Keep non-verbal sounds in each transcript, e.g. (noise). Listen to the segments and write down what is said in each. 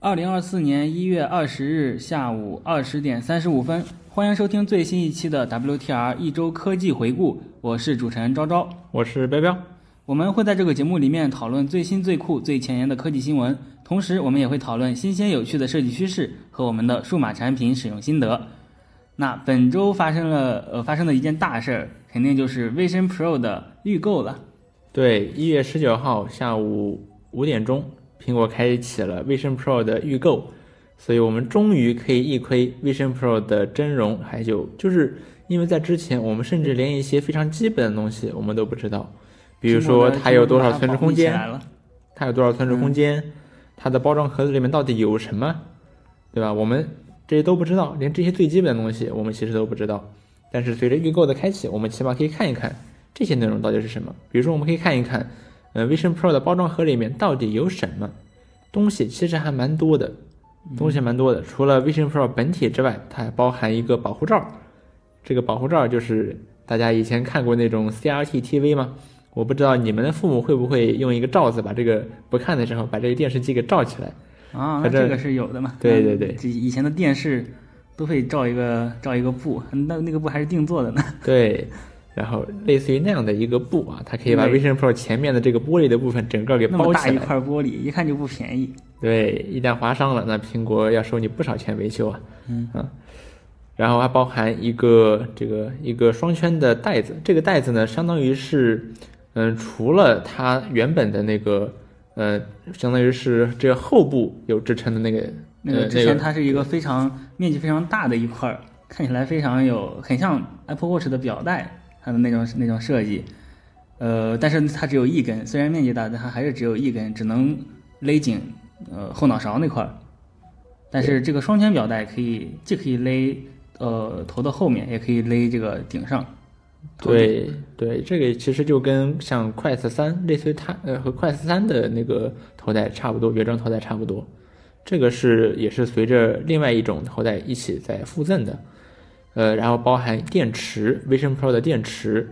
二零二四年一月二十日下午二十点三十五分，欢迎收听最新一期的 WTR 一周科技回顾。我是主持人昭昭，我是彪彪。我们会在这个节目里面讨论最新、最酷、最前沿的科技新闻，同时我们也会讨论新鲜有趣的设计趋势和我们的数码产品使用心得。那本周发生了呃发生的一件大事儿，肯定就是 Vision Pro 的预购了。对，一月十九号下午五点钟。苹果开启了 Vision Pro 的预购，所以我们终于可以一窥 Vision Pro 的真容。还有就是因为在之前，我们甚至连一些非常基本的东西我们都不知道，比如说它有多少存储空间，它有多少存储空间，它的包装盒子里面到底有什么，对吧？我们这些都不知道，连这些最基本的东西我们其实都不知道。但是随着预购的开启，我们起码可以看一看这些内容到底是什么。比如说，我们可以看一看。呃，Vision Pro 的包装盒里面到底有什么东西？其实还蛮多的，东西蛮多的。除了 Vision Pro 本体之外，它还包含一个保护罩。这个保护罩就是大家以前看过那种 CRT TV 吗？我不知道你们的父母会不会用一个罩子把这个不看的时候把这个电视机给罩起来。啊，那这个是有的嘛？对对对，以前的电视都会罩一个罩一个布，那那个布还是定做的呢。(laughs) 对。然后类似于那样的一个布啊，它可以把 Vision Pro 前面的这个玻璃的部分整个给包起来。那么大一块玻璃，一看就不便宜。对，一旦划伤了，那苹果要收你不少钱维修啊。嗯啊，然后还包含一个这个一个双圈的袋子，这个袋子呢，相当于是，嗯，除了它原本的那个，呃，相当于是这个后部有支撑的那个，那个之前它是一个非常面积非常大的一块，看起来非常有很像 Apple Watch 的表带。它的那种那种设计，呃，但是它只有一根，虽然面积大，但它还是只有一根，只能勒紧呃后脑勺那块儿。但是这个双圈表带可以既可以勒呃头的后面，也可以勒这个顶上。对对，这个其实就跟像 Quest 三类似于它呃和 Quest 三的那个头带差不多，原装头带差不多。这个是也是随着另外一种头带一起在附赠的。呃，然后包含电池，Vision Pro 的电池，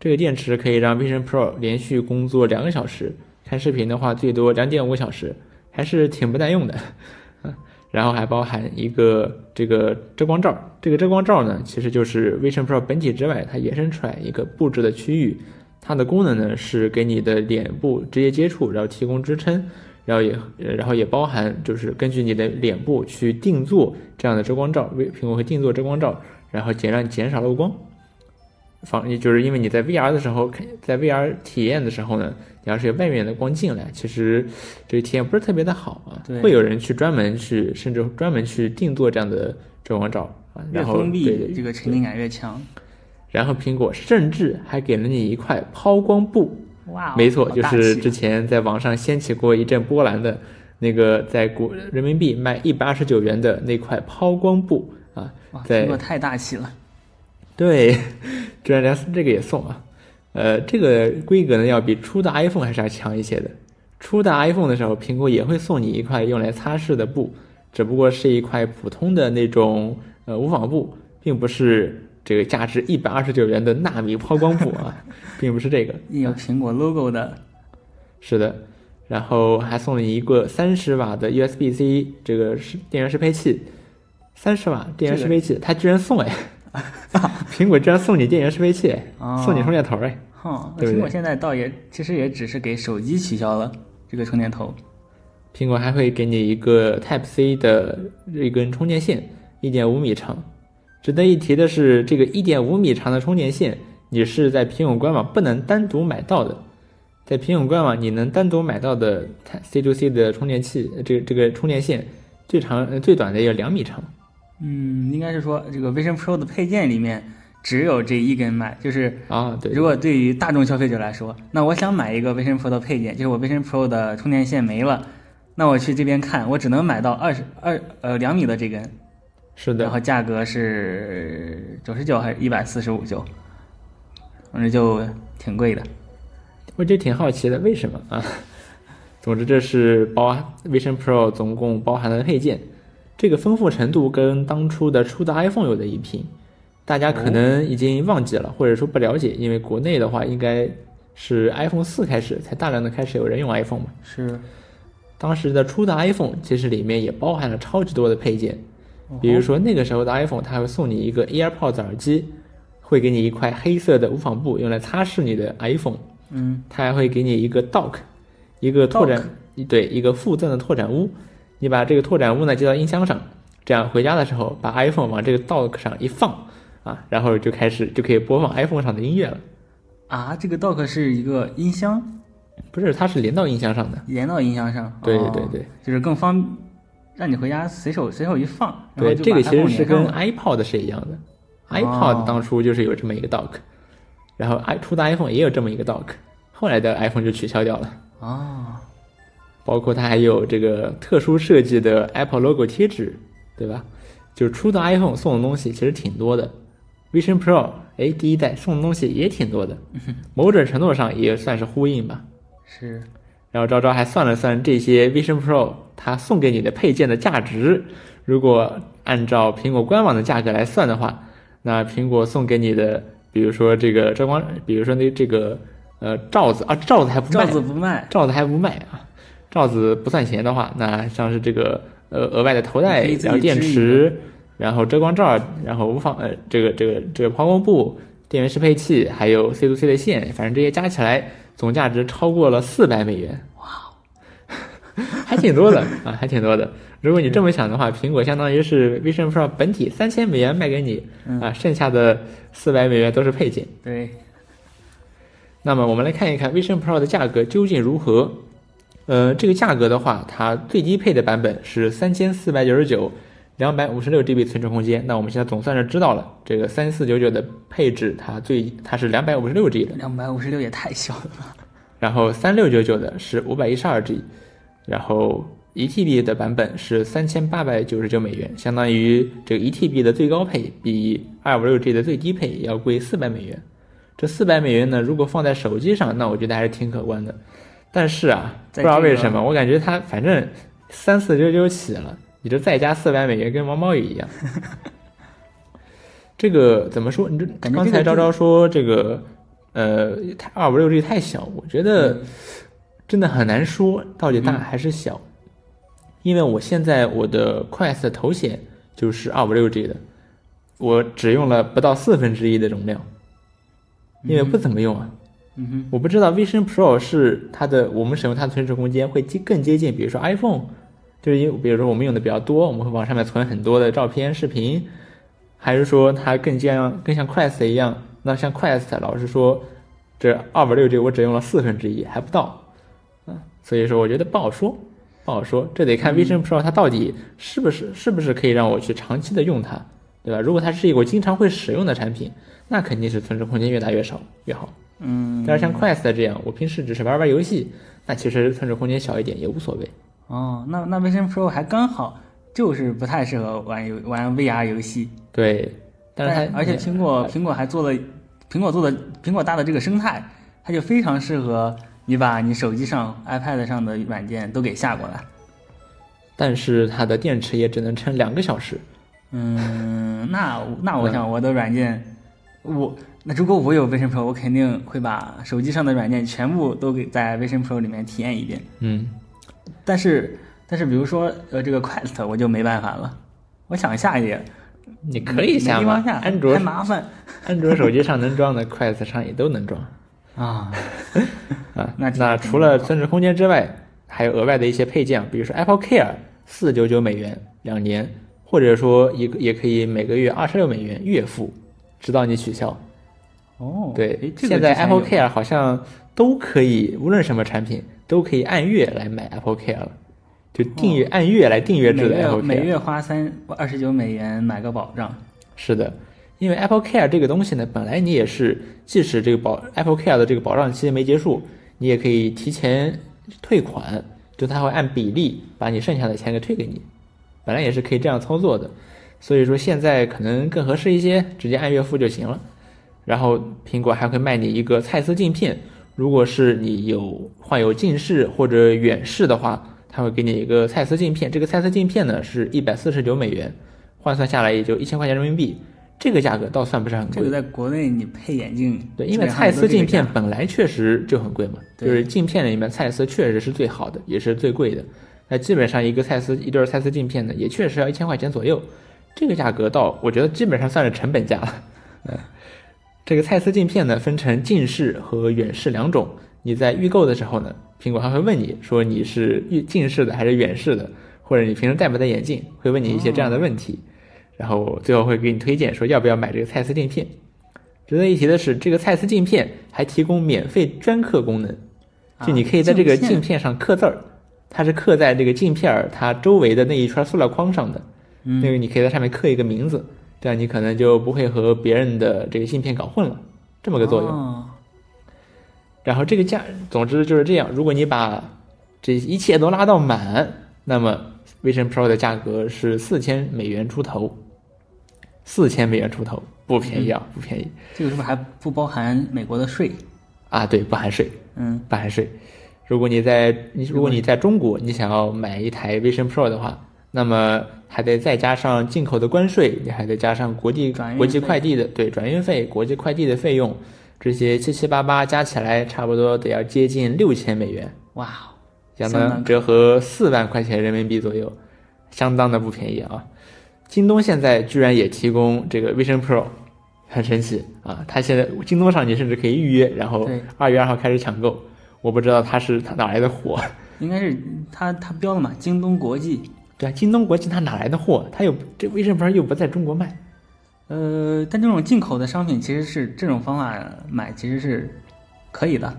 这个电池可以让 Vision Pro 连续工作两个小时，看视频的话最多两点五小时，还是挺不耐用的。然后还包含一个这个遮光罩，这个遮光罩呢，其实就是 Vision Pro 本体之外它延伸出来一个布置的区域，它的功能呢是给你的脸部直接接触，然后提供支撑。然后也，然后也包含就是根据你的脸部去定做这样的遮光罩，为苹果会定做遮光罩，然后尽量减少漏光，防就是因为你在 VR 的时候，在 VR 体验的时候呢，你要是有外面的光进来，其实这个体验不是特别的好啊。会有人去专门去，甚至专门去定做这样的遮光罩啊。越封闭，这个沉浸感越强。然后苹果甚至还给了你一块抛光布。哇，没错，就是之前在网上掀起过一阵波澜的那个，在国人民币卖一百二十九元的那块抛光布啊，在苹果太大气了。对，(laughs) 居然连这个也送啊！呃，这个规格呢，要比初代 iPhone 还是要强一些的。初代 iPhone 的时候，苹果也会送你一块用来擦拭的布，只不过是一块普通的那种呃无纺布，并不是。这个价值一百二十九元的纳米抛光布啊，(laughs) 并不是这个。印有苹果 logo 的，是的，然后还送了你一个三十瓦的 USB-C 这个是电源适配器，三十瓦电源适配器，它居然送哎，(laughs) 苹果居然送你电源适配器，送你充电头哎，哼，苹果现在倒也其实也只是给手机取消了这个充电头，苹果还会给你一个 Type C 的一根充电线，一点五米长。值得一提的是，这个一点五米长的充电线，你是在苹果官网不能单独买到的。在苹果官网，你能单独买到的 C to C 的充电器，这个这个充电线最长最短的要两米长。嗯，应该是说这个 Vision Pro 的配件里面只有这一根麦，就是啊，对。如果对于大众消费者来说，那我想买一个 Vision Pro 的配件，就是我 Vision Pro 的充电线没了，那我去这边看，我只能买到二十二呃两米的这根。是的，然后价格是九十九还是一百四十五九，反正就挺贵的。我就挺好奇的，为什么啊？(laughs) 总之，这是包 Vision Pro 总共包含的配件。这个丰富程度跟当初的初代 iPhone 有的一拼。大家可能已经忘记了，或者说不了解，因为国内的话应该是 iPhone 四开始才大量的开始有人用 iPhone 嘛。是，当时的初代 iPhone 其实里面也包含了超级多的配件，比如说那个时候的 iPhone，它会送你一个 AirPods 耳机，会给你一块黑色的无纺布用来擦拭你的 iPhone，嗯，它还会给你一个 Dock，一个拓展，对，一个附赠的拓展坞，你把这个拓展坞呢接到音箱上，这样回家的时候把 iPhone 往这个 Dock 上一放。啊，然后就开始就可以播放 iPhone 上的音乐了。啊，这个 dock 是一个音箱，不是，它是连到音箱上的。连到音箱上。对对对，就是更方，让你回家随手随手一放。对，这个其实是跟 iPod 是一样的。iPod 当初就是有这么一个 dock，然后 i 初的 iPhone 也有这么一个 dock，后来的 iPhone 就取消掉了。哦，包括它还有这个特殊设计的 Apple logo 贴纸，对吧？就是初的 iPhone 送的东西其实挺多的。Vision Pro，哎，第一代送的东西也挺多的，(laughs) 某种程度上也算是呼应吧。是。然后昭昭还算了算这些 Vision Pro 它送给你的配件的价值，如果按照苹果官网的价格来算的话，那苹果送给你的，比如说这个遮光，比如说那这个呃罩子啊，罩子还不卖，罩子不卖，罩子还不卖啊，罩子不算钱的话，那像是这个呃额外的头戴，然后电池。然后遮光罩，然后无纺呃这个这个这个抛光布、电源适配器，还有 C to C 的线，反正这些加起来总价值超过了四百美元。哇，还挺多的啊，(laughs) 还挺多的。如果你这么想的话，苹果相当于是 Vision Pro 本体三千美元卖给你啊，剩下的四百美元都是配件。对。那么我们来看一看 Vision Pro 的价格究竟如何？呃，这个价格的话，它最低配的版本是三千四百九十九。两百五十六 GB 存储空间，那我们现在总算是知道了，这个三四九九的配置，它最它是两百五十六 G 的，两百五十六也太小了吧。然后三六九九的是五百一十二 G，然后一 TB 的版本是三千八百九十九美元，相当于这个一 TB 的最高配比二五六 G 的最低配要贵四百美元。这四百美元呢，如果放在手机上，那我觉得还是挺可观的。但是啊，不知道为什么，我感觉它反正三四九九起了。你这再加四百美元跟毛毛雨一样，这个怎么说？你这刚才昭昭说这个，呃，二五六 G 太小，我觉得真的很难说到底大还是小，因为我现在我的 Quest 头显就是二五六 G 的，我只用了不到四分之一的容量，因为不怎么用啊。嗯哼，我不知道 Vision Pro 是它的，我们使用它的存储空间会接更接近，比如说 iPhone。就是因为，比如说我们用的比较多，我们会往上面存很多的照片、视频，还是说它更像更像 Quest 一样？那像 Quest，老实说，这二百六 G 我只用了四分之一，还不到，嗯，所以说我觉得不好说，不好说，这得看 Vision Pro 它到底是不是是不是可以让我去长期的用它，对吧？如果它是一个我经常会使用的产品，那肯定是存储空间越大越少越好，嗯。但是像 Quest 这样，我平时只是玩玩游戏，那其实存储空间小一点也无所谓。哦，那那 Vision Pro 还刚好，就是不太适合玩游玩 VR 游戏。对，但是而且苹果苹果还做了，苹果做的苹果搭的这个生态，它就非常适合你把你手机上 iPad 上的软件都给下过来。但是它的电池也只能撑两个小时。嗯，那那我想我的软件，我那如果我有 Vision Pro，我肯定会把手机上的软件全部都给在 Vision Pro 里面体验一遍。嗯。但是，但是，比如说，呃，这个 Quest 我就没办法了。我想下也，你可以下吗？安卓太麻烦，安卓手机上能装的，Quest 上也都能装。啊 (laughs) 啊，那那除了存储空间之外，还有额外的一些配件，比如说 Apple Care，四九九美元两年，或者说一个也可以每个月二十六美元月付，直到你取消。哦，对，现在 Apple Care 好像都可以，无论什么产品。都可以按月来买 Apple Care 了，就订阅按月来订阅制的 Apple Care，每月花三二十九美元买个保障。是的，因为 Apple Care 这个东西呢，本来你也是，即使这个保 Apple Care 的这个保障期没结束，你也可以提前退款，就它会按比例把你剩下的钱给退给你，本来也是可以这样操作的。所以说现在可能更合适一些，直接按月付就行了。然后苹果还会卖你一个蔡司镜片。如果是你有患有近视或者远视的话，它会给你一个蔡司镜片，这个蔡司镜片呢是一百四十九美元，换算下来也就一千块钱人民币，这个价格倒算不是很贵。这个在国内你配眼镜，对，因为蔡司镜片本来确实就很贵嘛，就是镜片里面蔡司确实是最好的，也是最贵的。那基本上一个蔡司一对儿蔡司镜片呢，也确实要一千块钱左右，这个价格到我觉得基本上算是成本价了。嗯，这个蔡司镜片呢分成近视和远视两种，你在预购的时候呢，苹果还会问你说你是预近视的还是远视的，或者你平时戴不戴眼镜，会问你一些这样的问题，然后最后会给你推荐说要不要买这个蔡司镜片。值得一提的是，这个蔡司镜片还提供免费镌刻功能，就你可以在这个镜镜片上刻字儿，它是刻在这个镜片儿它周围的那一圈塑料框上的，嗯。那个你可以在上面刻一个名字，这样你可能就不会和别人的这个芯片搞混了，这么个作用。哦然后这个价，总之就是这样。如果你把这一切都拉到满，那么 Vision Pro 的价格是四千美元出头，四千美元出头，不便宜啊，不便宜这个是不是还不包含美国的税？啊！对，不含税，嗯，不含税。如果你在你如果你在中国，你想要买一台 Vision Pro 的话，那么还得再加上进口的关税，你还得加上国际转国际快递的对转运费、国际快递的费用，这些七七八八加起来，差不多得要接近六千美元。哇，相相当当折合四万块钱人民币左右，相当的不便宜啊！京东现在居然也提供这个 Vision Pro，很神奇啊！它现在京东上你甚至可以预约，然后对二月二号开始抢购。我不知道它是它哪来的火，应该是他他标了嘛，京东国际。对啊，京东国际它哪来的货？它又这 Vision Pro 又不在中国卖，呃，但这种进口的商品其实是这种方法买其实是可以的。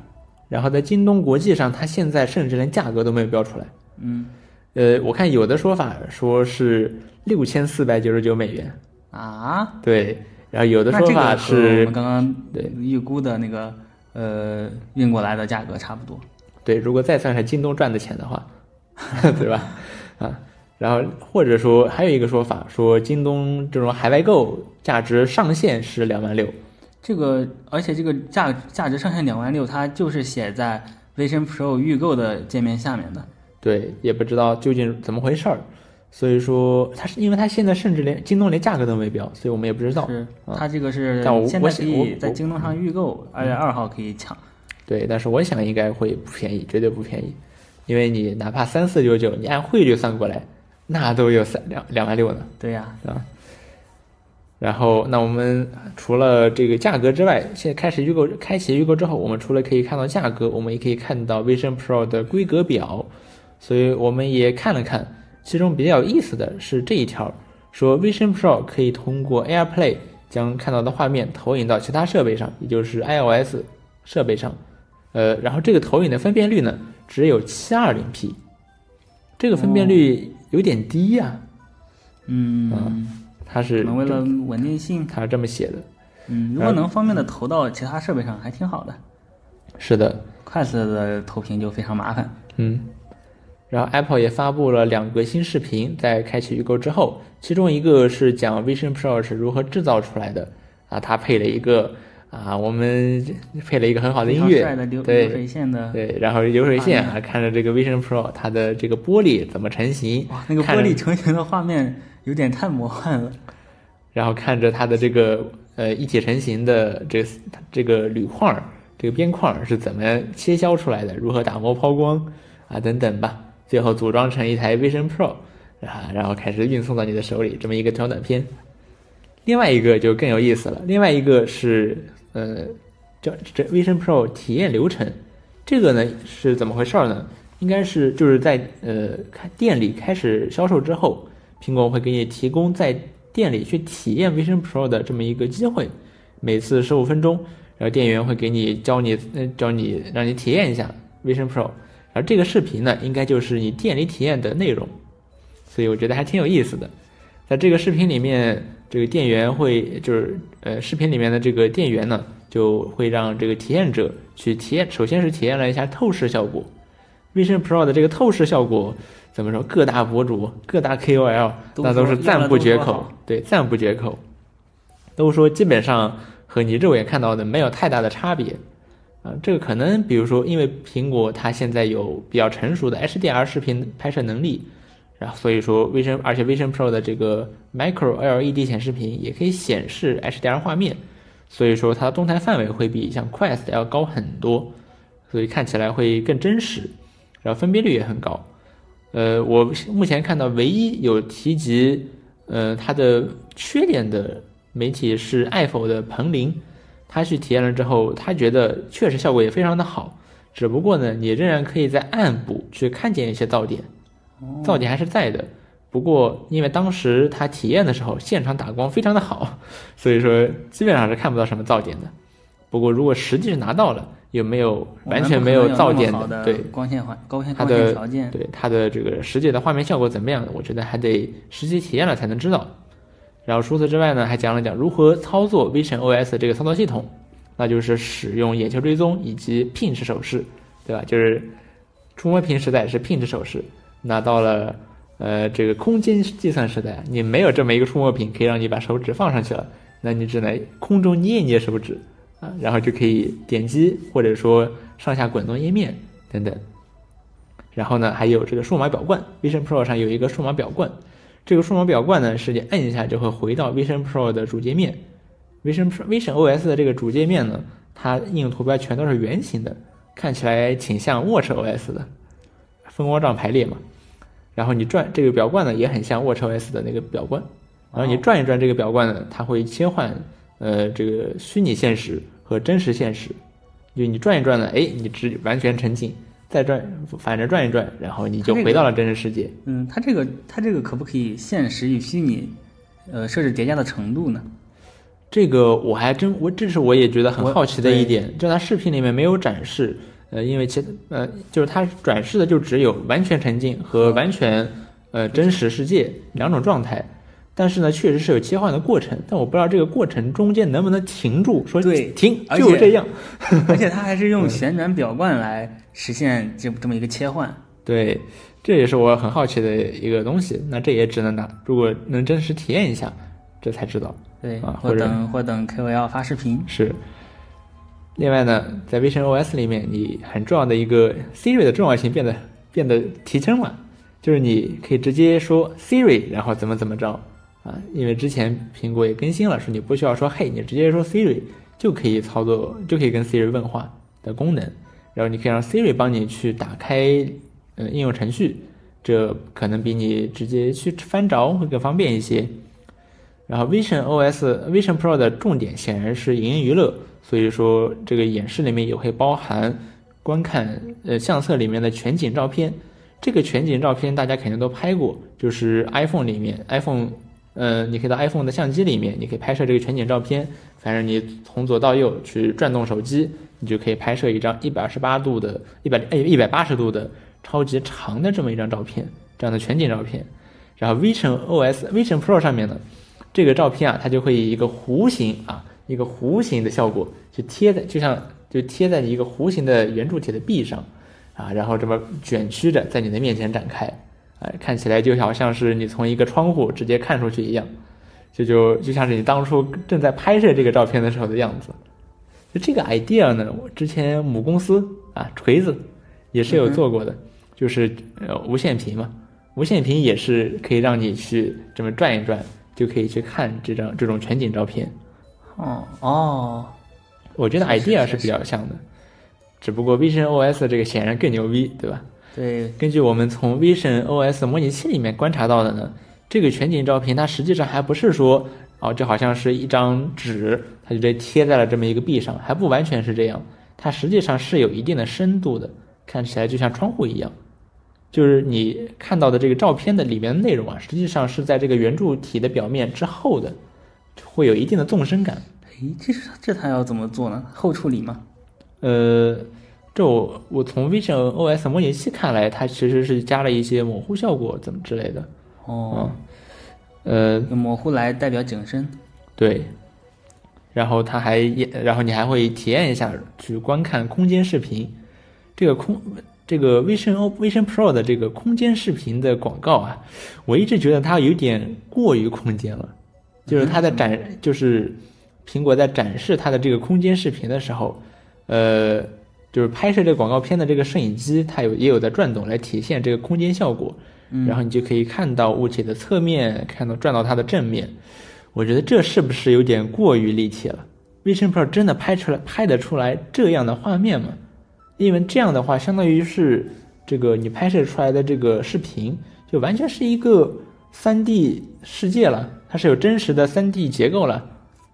然后在京东国际上，它现在甚至连价格都没有标出来。嗯呃，我看有的说法说是六千四百九十九美元，啊，对，然后有的说法是我是们刚刚对预估的那个呃运过来的价格差不多。对，如果再算上京东赚的钱的话，(laughs) 对吧？啊，然后或者说还有一个说法，说京东这种海外购价值上限是两万六，这个而且这个价价值上限两万六，它就是写在 Vision Pro 预购的界面下面的。对，也不知道究竟怎么回事儿。所以说，它是因为它现在甚至连京东连价格都没标，所以我们也不知道。它这个是现在可以在京东上预购，二月二号可以抢。对，但是我想应该会不便宜，绝对不便宜，因为你哪怕三四九九，你按汇率算过来，那都有三两两万六呢。对呀，啊。然后，那我们除了这个价格之外，现在开始预购，开启预购之后，我们除了可以看到价格，我们也可以看到 Vision Pro 的规格表，所以我们也看了看。其中比较有意思的是这一条，说 Vision Pro 可以通过 AirPlay 将看到的画面投影到其他设备上，也就是 iOS 设备上。呃，然后这个投影的分辨率呢，只有 720P，这个分辨率有点低呀、嗯，它是可能为了稳定性，它是这么写的。嗯，如果能方便的投到其他设备上，还挺好的。是的，Quest 的投屏就非常麻烦。嗯。然后 Apple 也发布了两个新视频，在开启预购之后，其中一个是讲 Vision Pro 是如何制造出来的啊，它配了一个啊，我们配了一个很好的音乐，帅的流对流水线的，对，然后流水线啊，看着这个 Vision Pro 它的这个玻璃怎么成型，哇，那个玻璃成型的画面有点太魔幻了。然后看着它的这个呃一体成型的这个这个铝框儿这个边框是怎么切削出来的，如何打磨抛光啊等等吧，最后组装成一台 Vision Pro 啊，然后开始运送到你的手里，这么一个小短片。另外一个就更有意思了，另外一个是呃叫这 Vision Pro 体验流程，这个呢是怎么回事儿呢？应该是就是在呃开店里开始销售之后，苹果会给你提供在店里去体验 Vision Pro 的这么一个机会，每次十五分钟，然后店员会给你教你呃教你让你体验一下 Vision Pro，而这个视频呢应该就是你店里体验的内容，所以我觉得还挺有意思的。在这个视频里面，这个店员会就是呃，视频里面的这个店员呢，就会让这个体验者去体验，首先是体验了一下透视效果。Vision Pro 的这个透视效果怎么说？各大博主、各大 KOL 都那都是赞不绝口对，赞不绝口，都说基本上和你肉眼看到的没有太大的差别啊，这个可能比如说，因为苹果它现在有比较成熟的 HDR 视频拍摄能力，然后所以说 Vision 而且 Vision Pro 的这个 Micro LED 显示屏也可以显示 HDR 画面，所以说它的动态范围会比像 Quest 要高很多，所以看起来会更真实，然后分辨率也很高。呃，我目前看到唯一有提及呃它的缺点的媒体是 iPhone 的彭林。他去体验了之后，他觉得确实效果也非常的好，只不过呢，你仍然可以在暗部去看见一些噪点，噪点还是在的。不过因为当时他体验的时候现场打光非常的好，(laughs) 所以说基本上是看不到什么噪点的。不过如果实际是拿到了，有没有完全没有噪点的？对，光线环光线它的对它的这个实际的画面效果怎么样？我觉得还得实际体验了才能知道。然后除此之外呢，还讲了讲如何操作 Vision OS 这个操作系统，那就是使用眼球追踪以及 Pinch 手势，对吧？就是触摸屏时代是 Pinch 手势，那到了呃这个空间计算时代，你没有这么一个触摸屏可以让你把手指放上去了，那你只能空中捏一捏手指啊，然后就可以点击或者说上下滚动页面等等。然后呢，还有这个数码表冠，Vision Pro 上有一个数码表冠。这个数码表冠呢，是你摁一下就会回到 Vision Pro 的主界面。Vision Vision OS 的这个主界面呢，它应用图标全都是圆形的，看起来挺像 Watch OS 的，蜂窝状排列嘛。然后你转这个表冠呢，也很像 Watch OS 的那个表冠。然后你转一转这个表冠呢，它会切换呃这个虚拟现实和真实现实。就你转一转呢，哎，你只完全沉浸。再转，反着转一转，然后你就回到了真实世界。嗯，它这个它这个可不可以现实与虚拟，呃，设置叠加的程度呢？这个我还真我这是我也觉得很好奇的一点，就它视频里面没有展示。呃，因为其呃就是它转世的就只有完全沉浸和完全呃真实世界两种状态。但是呢，确实是有切换的过程，但我不知道这个过程中间能不能停住，说对停就这样。而且 (laughs) 它还是用旋转表冠来实现这这么一个切换。对，这也是我很好奇的一个东西。那这也只能拿，如果能真实体验一下，这才知道。对啊，或等或等 KOL 发视频。是。另外呢，在 Vision OS 里面，你很重要的一个 Siri 的重要性变得变得提升了，就是你可以直接说 Siri，然后怎么怎么着。啊，因为之前苹果也更新了，说你不需要说嘿，你直接说 Siri 就可以操作，就可以跟 Siri 问话的功能。然后你可以让 Siri 帮你去打开呃应用程序，这可能比你直接去翻找会更方便一些。然后 Vision OS Vision Pro 的重点显然是影音娱乐，所以说这个演示里面也会包含观看呃相册里面的全景照片。这个全景照片大家肯定都拍过，就是 iPhone 里面 iPhone。呃，你可以到 iPhone 的相机里面，你可以拍摄这个全景照片。反正你从左到右去转动手机，你就可以拍摄一张一百二十八度的、一百诶一百八十度的超级长的这么一张照片，这样的全景照片。然后 Vision OS Vision Pro 上面呢，这个照片啊，它就会以一个弧形啊，一个弧形的效果，就贴在就像就贴在一个弧形的圆柱体的壁上啊，然后这么卷曲着在你的面前展开。哎，看起来就好像是你从一个窗户直接看出去一样，就就就像是你当初正在拍摄这个照片的时候的样子。就这个 idea 呢，我之前母公司啊锤子也是有做过的，就是呃无线屏嘛，无线屏也是可以让你去这么转一转，就可以去看这张这种全景照片。哦哦，我觉得 idea 是比较像的，只不过 Vision OS 这个显然更牛逼，对吧？对，根据我们从 Vision OS 模拟器里面观察到的呢，这个全景照片它实际上还不是说，哦，就好像是一张纸，它就直接贴在了这么一个壁上，还不完全是这样，它实际上是有一定的深度的，看起来就像窗户一样，就是你看到的这个照片的里面的内容啊，实际上是在这个圆柱体的表面之后的，会有一定的纵深感。诶，这是这它要怎么做呢？后处理吗？呃。这我我从 Vision OS 模拟器看来，它其实是加了一些模糊效果，怎么之类的。哦，呃，模糊来代表景深。对。然后它还也，然后你还会体验一下去观看空间视频。这个空这个 Vision O Vision Pro 的这个空间视频的广告啊，我一直觉得它有点过于空间了。就是它的展，就是苹果在展示它的这个空间视频的时候。呃，就是拍摄这个广告片的这个摄影机，它有也有在转动，来体现这个空间效果。嗯然后你就可以看到物体的侧面，看到转到它的正面。我觉得这是不是有点过于立体了？Vision Pro 真的拍出来拍得出来这样的画面吗？因为这样的话，相当于是这个你拍摄出来的这个视频，就完全是一个三 D 世界了，它是有真实的三 D 结构了，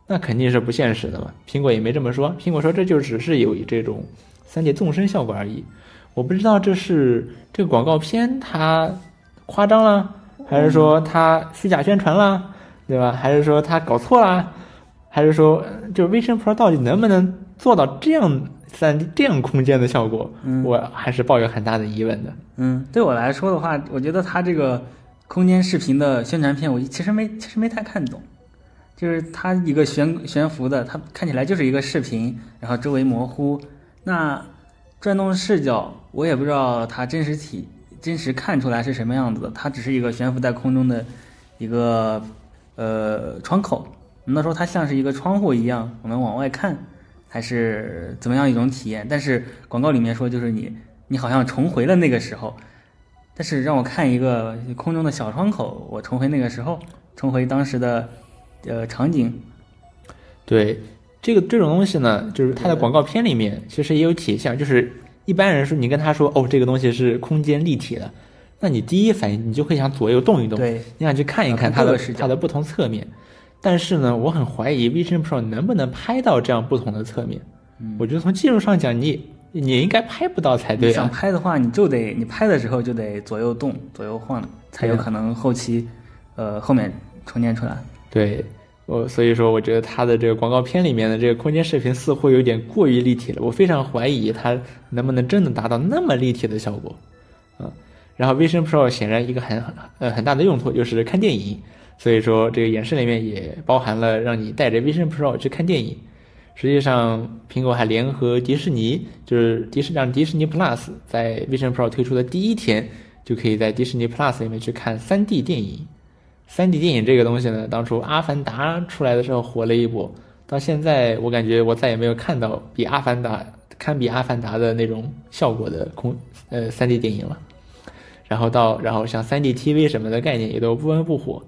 那肯定是不现实的嘛。苹果也没这么说，苹果说这就只是有这种三 D 纵深效果而已。我不知道这是这个广告片它夸张了，还是说它虚假宣传了，对吧？还是说它搞错了，还是说呃就 Vision Pro 到底能不能做到这样三 D 这样空间的效果？嗯我还是抱有很大的疑问的。嗯，对我来说的话，我觉得它这个空间视频的宣传片，我其实没其实没太看懂，就是它一个悬悬浮的，它看起来就是一个视频，然后周围模糊，那转动视角我也不知道它真实体真实看出来是什么样子的，它只是一个悬浮在空中的一个呃窗口，难道说它像是一个窗户一样，我们往外看，还是怎么样一种体验？但是广告里面说就是你你好像重回了那个时候，但是让我看一个空中的小窗口，我重回那个时候，重回当时的呃场景，对这个这种东西呢，就是它的广告片里面其实也有体现，就是一般人说你跟他说哦，这个东西是空间立体的，那你第一反应你就会想左右动一动，对，你想去看一看啊它的它的不同侧面。但是呢，我很怀疑 Vision Pro 能不能拍到这样不同的侧面。嗯我觉得从技术上讲，你你应该拍不到才你想。拍的话，你就得你拍的时候就得左右动、左右晃，才有可能后期呃后面重建出来。对，我所以说，我觉得它的这个广告片里面的这个空间视频似乎有点过于立体了，我非常怀疑它能不能真的达到那么立体的效果，嗯。然后 Vision Pro 显然一个很呃很大的用途就是看电影，所以说这个演示里面也包含了让你带着 Vision Pro 去看电影。实际上，苹果还联合迪士尼，就是迪士让迪士尼 Plus 在 Vision Pro 推出的第一天，就可以在迪士尼 Plus 里面去看 3D 电影。3D 电影这个东西呢，当初《阿凡达》出来的时候火了一波，到现在我感觉我再也没有看到比《阿凡达》堪比《阿凡达》的那种效果的空呃 3D 电影了。然后到然后像 3D TV 什么的概念也都不温不火，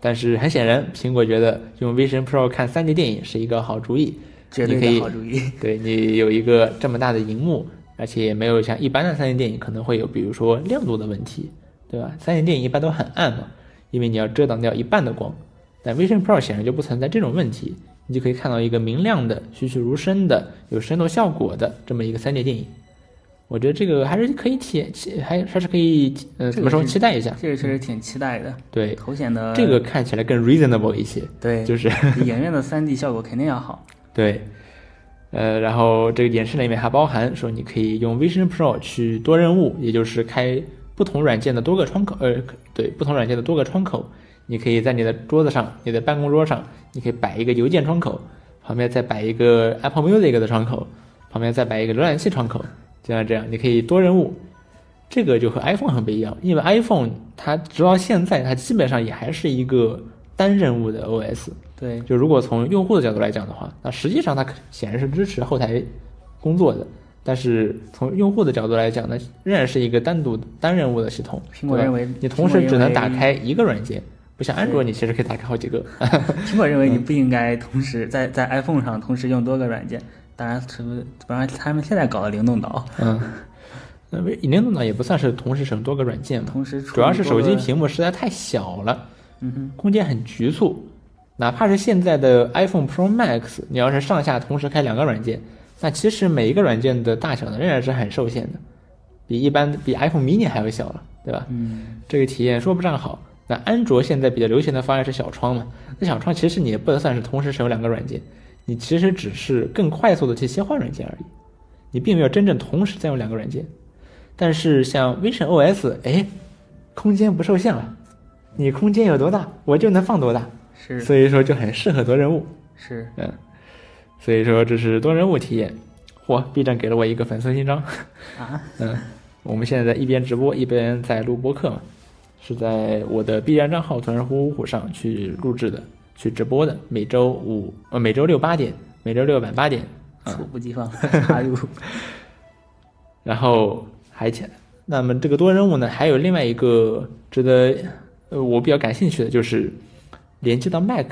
但是很显然，苹果觉得用 Vision Pro 看 3D 电影是一个好主意。绝对你可以的好主意。(laughs) 对你有一个这么大的荧幕，而且也没有像一般的 3D 电影可能会有，比如说亮度的问题，对吧？3D 电影一般都很暗嘛，因为你要遮挡掉一半的光。但 Vision Pro 显然就不存在这种问题，你就可以看到一个明亮的、栩栩如生的、有深度效果的这么一个 3D 电影。我觉得这个还是可以体，期还还是可以，呃，怎么说，期待一下。这个确实挺期待的，对，头显的这个看起来更 reasonable 一些，对，就是比影院的 3D 效果肯定要好。(laughs) 对，呃，然后这个演示里面还包含说，你可以用 Vision Pro 去多任务，也就是开不同软件的多个窗口，呃，对，不同软件的多个窗口，你可以在你的桌子上，你的办公桌上，你可以摆一个邮件窗口，旁边再摆一个 Apple Music 的窗口，旁边再摆一个浏览器窗口，就像这样，你可以多任务。这个就和 iPhone 很不一样，因为 iPhone 它直到现在，它基本上也还是一个单任务的 OS。对，就如果从用户的角度来讲的话，那实际上它显然是支持后台工作的，但是从用户的角度来讲呢，仍然是一个单独单任务的系统。苹果认为你同时只能打开一个软件，不像安卓你其实可以打开好几个。(laughs) 苹果认为你不应该同时在在 iPhone 上同时用多个软件，当然是不是，当然他们现在搞的灵动岛，嗯，那为灵动岛也不算是同时使用多个软件嘛，同时主要是手机，屏幕实在太小了，嗯哼，空间很局促。哪怕是现在的 iPhone Pro Max，你要是上下同时开两个软件，那其实每一个软件的大小呢仍然是很受限的，比一般比 iPhone mini 还要小了，对吧？嗯，这个体验说不上好。那安卓现在比较流行的方案是小窗嘛？那小窗其实你也不能算是同时使用两个软件，你其实只是更快速的去切换软件而已，你并没有真正同时在用两个软件。但是像 Vision OS，哎，空间不受限了，你空间有多大，我就能放多大，是所以说就很适合做任务。是，嗯，所以说这是多人物体验。嚯，B 站给了我一个粉丝勋章。啊，(laughs) 嗯，我们现在在一边直播一边在录播客嘛，是在我的 B 站账号“团人虎虎虎”上去录制的，去直播的，每周五呃每周六八点，每周六晚八点啊猝不及防插入，(laughs) 然后还前，那么这个多人物呢，还有另外一个值得呃我比较感兴趣的就是连接到 Mac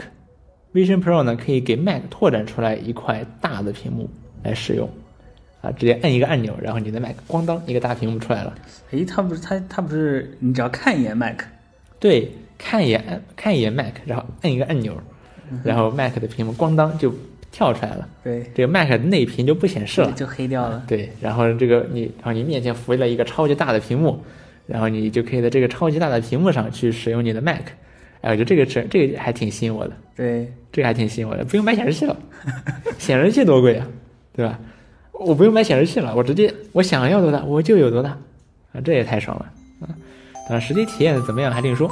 Vision Pro 呢，可以给 Mac 拓展出来一块大的屏幕来使用。啊，直接按一个按钮，然后你的 Mac 咣当一个大屏幕出来了。诶，它不是它它不是你只要看一眼 Mac，对，看一眼按看一眼 Mac，然后按一个按钮，然后 Mac 的屏幕咣当就跳出来了。对，这个 Mac 的内屏就不显示了，就黑掉了。对，然后这个你，然后你面前浮了一个超级大的屏幕，然后你就可以在这个超级大的屏幕上去使用你的 Mac。哎，我觉得这个是这个还挺吸引我的。对，这个还挺吸引我的，不用买显示器了，(laughs) 显示器多贵啊，对吧？我不用买显示器了，我直接我想要多大我就有多大，啊，这也太爽了啊！当然实际体验怎么样还另说。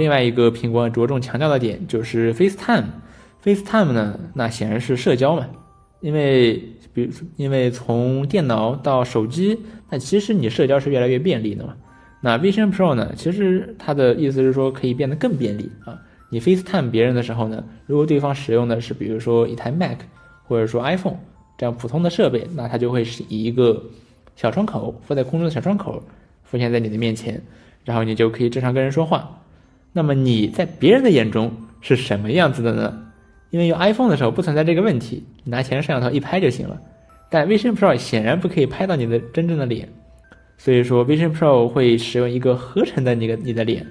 另外一个苹果着重强调的点就是 FaceTime。FaceTime 呢，那显然是社交嘛，因为比如，因为从电脑到手机，那其实你社交是越来越便利的嘛。那 Vision Pro 呢，其实它的意思是说可以变得更便利啊。你 FaceTime 别人的时候呢，如果对方使用的是比如说一台 Mac 或者说 iPhone 这样普通的设备，那它就会是以一个小窗口附在空中的小窗口浮现在你的面前，然后你就可以正常跟人说话。那么你在别人的眼中是什么样子的呢？因为用 iPhone 的时候不存在这个问题，你拿前摄像头一拍就行了。但 Vision Pro 显然不可以拍到你的真正的脸，所以说 Vision Pro 会使用一个合成的你的你的脸，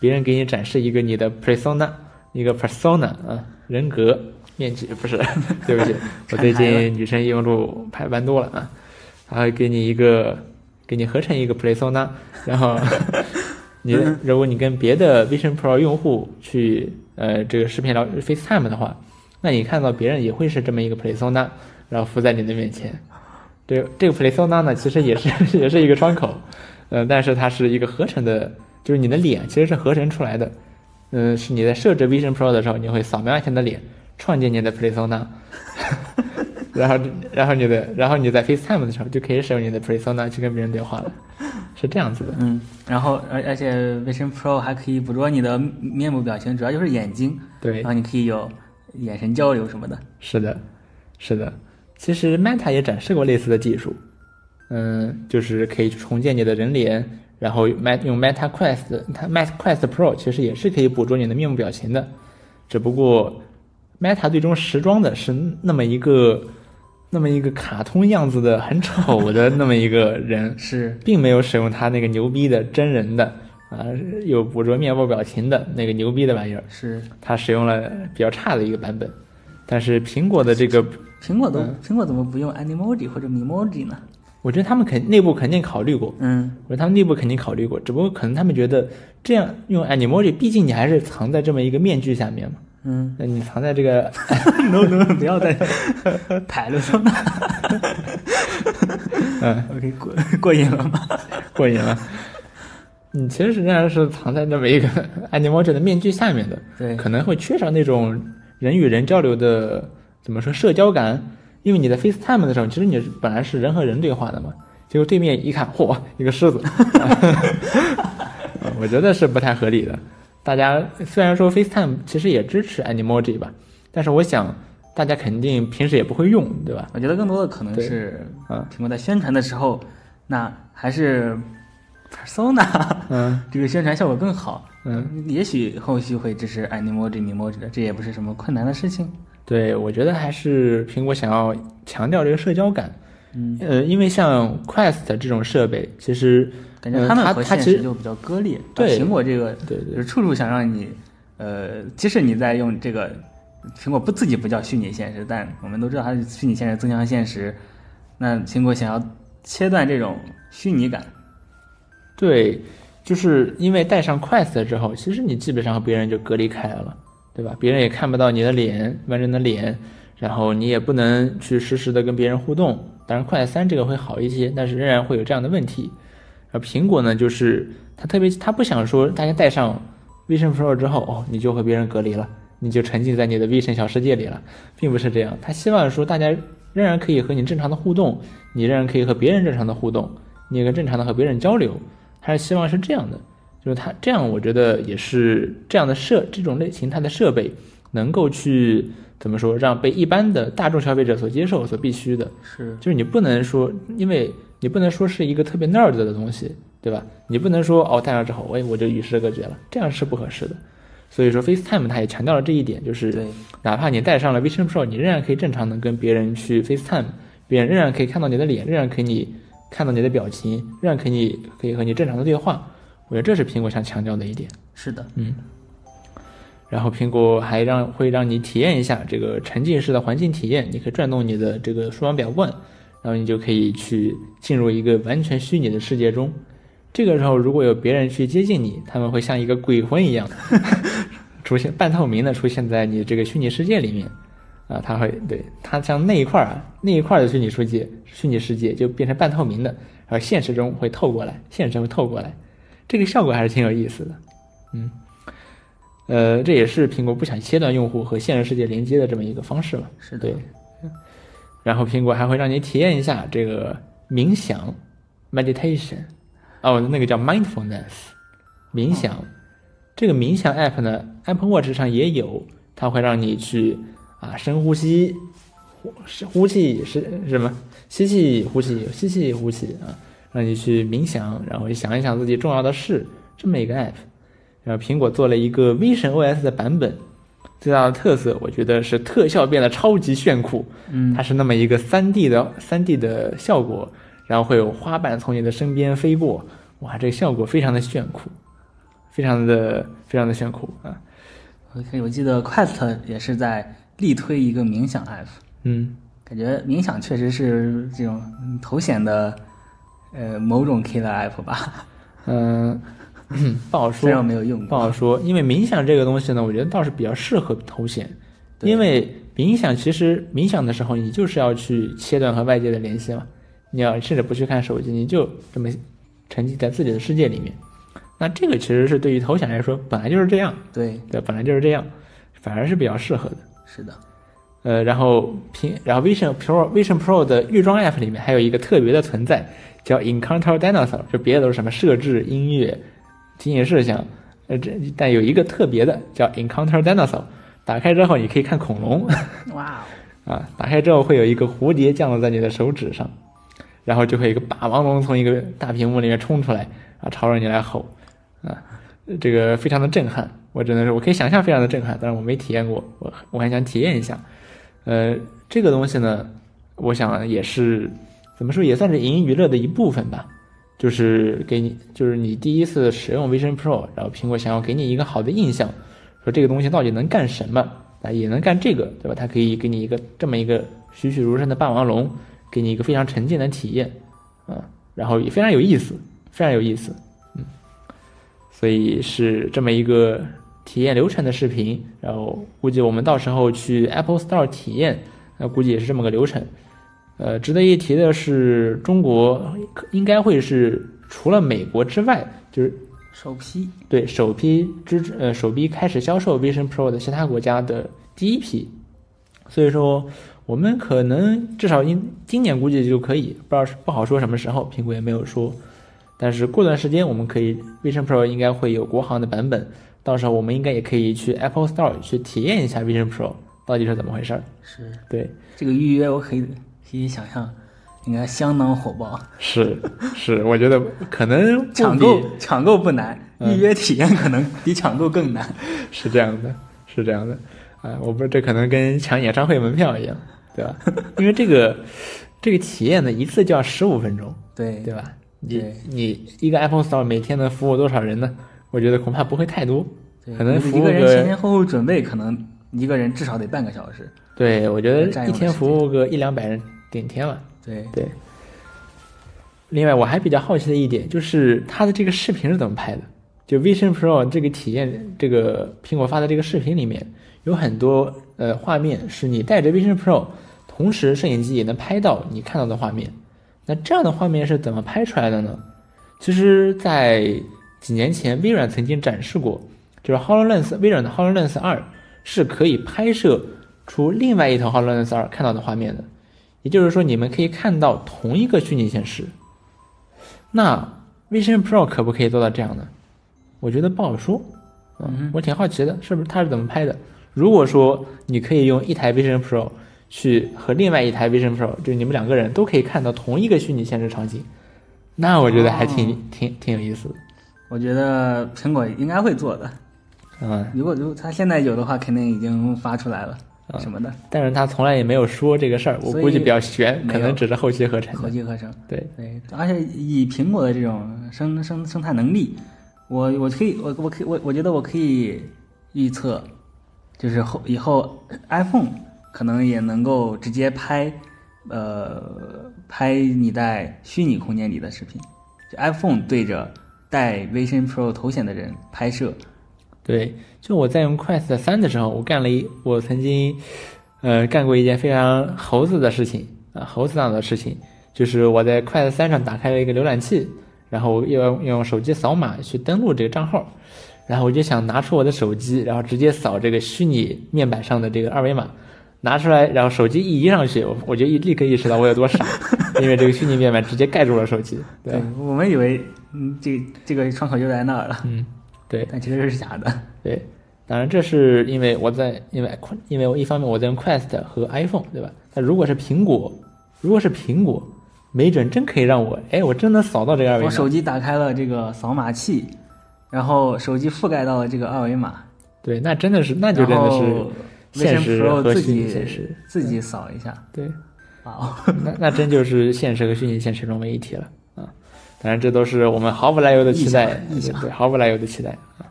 别人给你展示一个你的 persona，一个 persona 啊人格面积 (laughs) 不是，(laughs) 对不起，我最近女生应用录拍蛮多了啊，然后给你一个给你合成一个 persona，然后。(laughs) 你如果你跟别的 Vision Pro 用户去呃这个视频聊 FaceTime 的话，那你看到别人也会是这么一个 Persona，然后浮在你的面前。这这个 Persona 呢，其实也是 (laughs) 也是一个窗口，嗯，但是它是一个合成的，就是你的脸其实是合成出来的。嗯，是你在设置 Vision Pro 的时候，你会扫描一下你的脸，创建你的 Persona，(laughs) 然后然后你的然后你在 FaceTime 的时候就可以使用你的 Persona 去跟别人对话了。是这样子的，嗯，然后而而且 Vision Pro 还可以捕捉你的面部表情，主要就是眼睛，对，然后你可以有眼神交流什么的。是的，是的，其实 Meta 也展示过类似的技术，嗯，就是可以重建你的人脸，然后 Met 用 Meta Quest，它 Meta Quest Pro 其实也是可以捕捉你的面部表情的，只不过 Meta 最终时装的是那么一个。那么一个卡通样子的很丑的那么一个人 (laughs) 是，并没有使用他那个牛逼的真人的啊，有捕捉面部表情的那个牛逼的玩意儿，是。他使用了比较差的一个版本。但是苹果的这个苹果都苹果怎么不用 Animoji 或者 Memoji 呢？我觉得他们肯内部肯定考虑过，嗯，我觉得他们内部肯定考虑过，只不过可能他们觉得这样用 Animoji，毕竟你还是藏在这么一个面具下面嘛。嗯，那你藏在这个，(laughs) no no，不要再 (laughs) 拍了，上 (laughs) 那，嗯，OK，过过瘾了吗？过瘾了。你其实实际上是藏在那么一个 Animoji 的面具下面的，对，可能会缺少那种人与人交流的怎么说社交感，因为你在 FaceTime 的时候，其实你本来是人和人对话的嘛，结果对面一看，嚯，一个狮子，我觉得是不太合理的。大家虽然说 FaceTime 其实也支持 Animoji 吧，但是我想大家肯定平时也不会用，对吧？我觉得更多的可能是，啊，苹果在宣传的时候，那还是 Persona，(laughs) 嗯，这个宣传效果更好，嗯，也许后续会支持 Animoji、Memoji 的，这也不是什么困难的事情。对，我觉得还是苹果想要强调这个社交感，嗯，呃，因为像 Quest 这种设备，其实。感觉他们和现实就比较割裂。对苹果这个，对对，就是处处想让你，呃，即使你在用这个，苹果不自己不叫虚拟现实，但我们都知道它是虚拟现实、增强现实。那苹果想要切断这种虚拟感，对，就是因为带上 Quest 之后，其实你基本上和别人就隔离开来了，对吧？别人也看不到你的脸，完整的脸，然后你也不能去实时的跟别人互动。当然快三这个会好一些，但是仍然会有这样的问题。而苹果呢，就是它特别，它不想说大家戴上 Vision Pro 之后，哦，你就和别人隔离了，你就沉浸在你的 Vision 小世界里了，并不是这样。它希望说大家仍然可以和你正常的互动，你仍然可以和别人正常的互动，你也可以正常的和别人交流，它是希望是这样的。就是它这样，我觉得也是这样的设这种类型，它的设备能够去怎么说，让被一般的大众消费者所接受、所必须的。是，就是你不能说，因为你不能说是一个特别 nerd 的东西，对吧？你不能说哦，戴上之后，哎，我就与世隔绝了，这样是不合适的。所以说，FaceTime 它也强调了这一点，就是，哪怕你戴上了 Vision Pro，你仍然可以正常的跟别人去 FaceTime，别人仍然可以看到你的脸，仍然可以看到你的表情，仍然可以可以和你正常的对话。我觉得这是苹果想强调的一点。是的，嗯。然后苹果还让会让你体验一下这个沉浸式的环境体验，你可以转动你的这个数码表冠，然后你就可以去进入一个完全虚拟的世界中。这个时候，如果有别人去接近你，他们会像一个鬼魂一样 (laughs) 出现，半透明的出现在你这个虚拟世界里面。啊，他会对他像那一块儿啊，那一块的虚拟世界，虚拟世界就变成半透明的，而现实中会透过来，现实中会透过来。这个效果还是挺有意思的，嗯，呃，这也是苹果不想切断用户和现实世界连接的这么一个方式嘛。是的，对。然后苹果还会让你体验一下这个冥想 （meditation），哦，那个叫 mindfulness，冥想。这个冥想 app 呢，Apple Watch 上也有，它会让你去啊深呼吸，呼呼气是什么？吸气呼气，吸气呼气啊。让你去冥想，然后想一想自己重要的事，这么一个 app。然后苹果做了一个 Vision OS 的版本，最大的特色我觉得是特效变得超级炫酷。嗯，它是那么一个 3D 的 3D 的效果，然后会有花瓣从你的身边飞过，哇，这个效果非常的炫酷，非常的非常的炫酷啊。OK，我记得 Quest 也是在力推一个冥想 app。嗯，感觉冥想确实是这种头显的。呃，某种 killer app 吧，嗯，不好说，虽然没有用，不好说。因为冥想这个东西呢，我觉得倒是比较适合头显，因为冥想其实冥想的时候，你就是要去切断和外界的联系嘛，你要甚至不去看手机，你就这么沉浸在自己的世界里面。那这个其实是对于头显来说，本来就是这样，对对，本来就是这样，反而是比较适合的。是的，呃，然后平，然后 Vision Pro Vision Pro 的预装 app 里面还有一个特别的存在。叫 Encounter Dinosaur，就别的都是什么设置、音乐、提醒事项，呃，这但有一个特别的叫 Encounter Dinosaur，打开之后你可以看恐龙，(laughs) 哇，啊，打开之后会有一个蝴蝶降落在你的手指上，然后就会有一个霸王龙从一个大屏幕里面冲出来，啊，朝着你来吼，啊，这个非常的震撼，我只能说，我可以想象非常的震撼，但是我没体验过，我我还想体验一下，呃，这个东西呢，我想也是。怎么说也算是影音娱乐的一部分吧，就是给你，就是你第一次使用 Vision Pro，然后苹果想要给你一个好的印象，说这个东西到底能干什么啊？也能干这个，对吧？它可以给你一个这么一个栩栩如生的霸王龙，给你一个非常沉浸的体验，啊，然后也非常有意思，非常有意思，嗯，所以是这么一个体验流程的视频，然后估计我们到时候去 Apple Store 体验，那估计也是这么个流程。呃，值得一提的是，中国应该会是除了美国之外，就是首批对首批支呃首批开始销售 Vision Pro 的其他国家的第一批，所以说我们可能至少今今年估计就可以，不知道不好说什么时候，苹果也没有说，但是过段时间我们可以 Vision Pro 应该会有国行的版本，到时候我们应该也可以去 Apple Store 去体验一下 Vision Pro 到底是怎么回事儿。是对这个预约我可以。可以想象，应该相当火爆。是是，我觉得可能抢购抢购不难，预约体验可能比抢购更难。(laughs) 是这样的，是这样的。啊，我不知道这可能跟抢演唱会门票一样，对吧？因为这个这个体验呢，一次就要十五分钟，对对吧？你你一个 iPhone Store 每天能服务多少人呢？我觉得恐怕不会太多，可能服务一个人前前后后准备，可能一个人至少得半个小时。对，我觉得一天服务个一两百人。顶天了，对对。另外，我还比较好奇的一点就是，它的这个视频是怎么拍的？就 Vision Pro 这个体验，这个苹果发的这个视频里面，有很多呃画面是你带着 Vision Pro，同时摄影机也能拍到你看到的画面。那这样的画面是怎么拍出来的呢？其实，在几年前，微软曾经展示过，就是 Hololens 微软的 Hololens 二是可以拍摄出另外一头 HoloLens 二看到的画面的，也就是说，你们可以看到同一个虚拟现实。那 Vision Pro 可不可以做到这样呢？我觉得不好说。嗯，我挺好奇的，是不是它是怎么拍的？如果说你可以用一台 Vision Pro 去和另外一台 Vision Pro，就你们两个人都可以看到同一个虚拟现实场景，那我觉得还挺、挺挺有意思的。我觉得苹果应该会做的。嗯，如果如果它现在有的话，肯定已经发出来了啊什么的，但是他从来也没有说这个事儿，我估计比较悬，可能只是后期合成的。合集合成。对，对，而且以苹果的这种生生生态能力，我我可以我我可以我我觉得我可以预测，就是后以后 iPhone 可能也能够直接拍，呃，拍你在虚拟空间里的视频，就 iPhone 对着带 Vision Pro 头显的人拍摄，对，就我在用 Quest 三的时候，我干了一，我曾经，呃，干过一件非常猴子的事情啊，猴子党的事情，就是我在 Quest 三上打开了一个浏览器，然后用用手机扫码去登录这个账号，然后我就想拿出我的手机，然后直接扫这个虚拟面板上的这个二维码，拿出来，然后手机一移上去，我我就一立刻意识到我有多傻，(laughs) 因为这个虚拟面板直接盖住了手机，对，我们以为嗯这这个窗口就在那儿了，嗯，对，但其实是假的。(laughs) 对，当然这是因为我在因为因为我一方面我在用 Quest 和 iPhone，对吧？那如果是苹果，如果是苹果，没准真可以让我，哎，我真能扫到这个二维码。我手机打开了这个扫码器，然后手机覆盖到了这个二维码，对，那真的是，那就真的是现实和自虚拟己现实。自己扫一下，对，哇哦，那那真就是现实和虚拟现实融为一体了啊！当然，这都是我们毫不来由的期待，对，毫不来由的期待啊。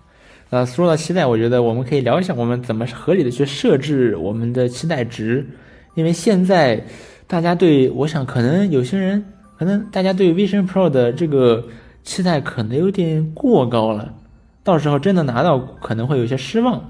那说到期待，我觉得我们可以聊一下我们怎么合理的去设置我们的期待值，因为现在大家对，我想可能有些人，可能大家对 Vision Pro 的这个期待可能有点过高了，到时候真的拿到可能会有些失望，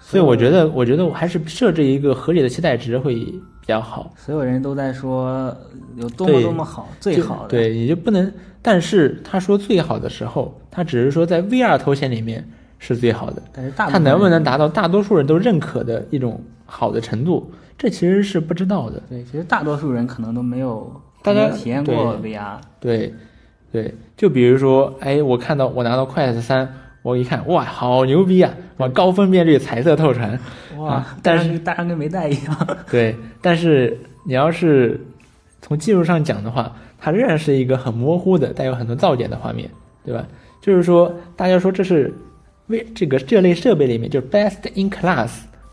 所以我觉得，我觉得我还是设置一个合理的期待值会比较好。所有人都在说有多么多么好，最好的，对，你就不能。但是他说最好的时候，他只是说在 VR 头显里面是最好的，但是大他能不能达到大多数人都认可的一种好的程度，这其实是不知道的。对，其实大多数人可能都没有大家体验过 VR，对，对，就比如说，哎，我看到我拿到 Quest 三，我一看，哇，好牛逼啊！哇，高分辨率、彩色透传，哇啊，但是戴上跟没戴一样，对，但是你要是从技术上讲的话，它仍然是一个很模糊的、带有很多噪点的画面，对吧？就是说，大家说这是为这个这类设备里面就是 best in class，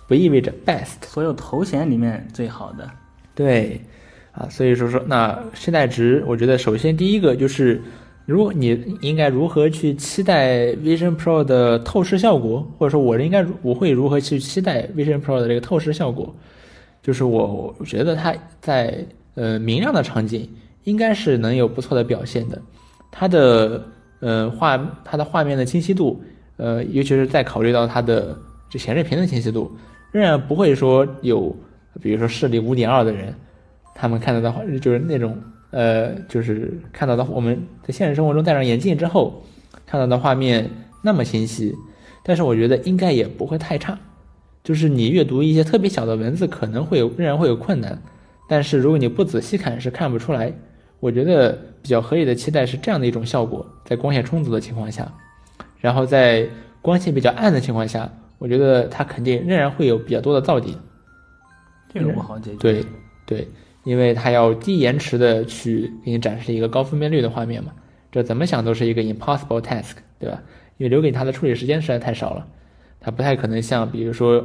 不意味着 best，所有头衔里面最好的，对，啊，所以说说那现在值，我觉得首先第一个就是，如果你应该如何去期待 Vision Pro 的透视效果，或者说我应该我会如何去期待 Vision Pro 的这个透视效果，就是我我觉得它在呃明亮的场景应该是能有不错的表现的，它的呃画它的画面的清晰度，呃尤其是在考虑到它的这显示屏的清晰度，仍然不会说有比如说视力五点二的人。他们看到的画就是那种呃，就是看到的我们在现实生活中戴上眼镜之后看到的画面那么清晰，但是我觉得应该也不会太差。就是你阅读一些特别小的文字可能会有仍然会有困难，但是如果你不仔细看是看不出来。我觉得比较合理的期待是这样的一种效果，在光线充足的情况下，然后在光线比较暗的情况下，我觉得它肯定仍然会有比较多的噪点。这个不好解决。对对，因为它要低延迟的去给你展示一个高分辨率的画面嘛，这怎么想都是一个 impossible task，对吧？因为留给它的处理时间实在太少了，它不太可能像比如说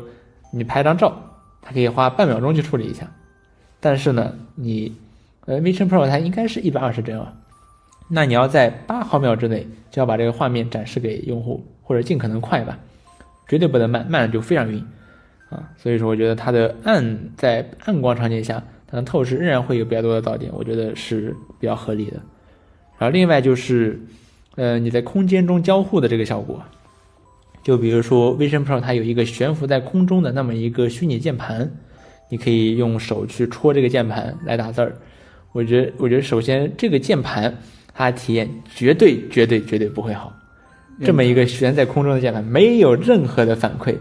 你拍张照，它可以花半秒钟去处理一下，但是呢，你呃 Vision Pro 它应该是一百二十帧啊，那你要在八毫秒之内就要把这个画面展示给用户，或者尽可能快吧，绝对不能慢，慢了就非常晕。啊，所以说我觉得它的暗在暗光场景下，它的透视仍然会有比较多的噪点，我觉得是比较合理的。然后另外就是，呃，你在空间中交互的这个效果，就比如说 Vision Pro 它有一个悬浮在空中的那么一个虚拟键盘，你可以用手去戳这个键盘来打字儿。我觉得，我觉得首先这个键盘它体验绝对绝对绝对不会好，这么一个悬在空中的键盘，没有任何的反馈。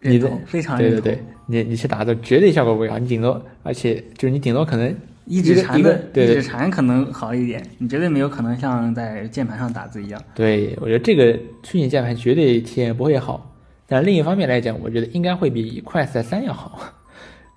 你的非常。对对对，你你去打字绝对效果不会好，你顶多而且就是你顶多可能一指禅的一指禅可能好一点，你绝对没有可能像在键盘上打字一样。对，我觉得这个虚拟键盘绝对体验不会好，但另一方面来讲，我觉得应该会比 Quest 三要好，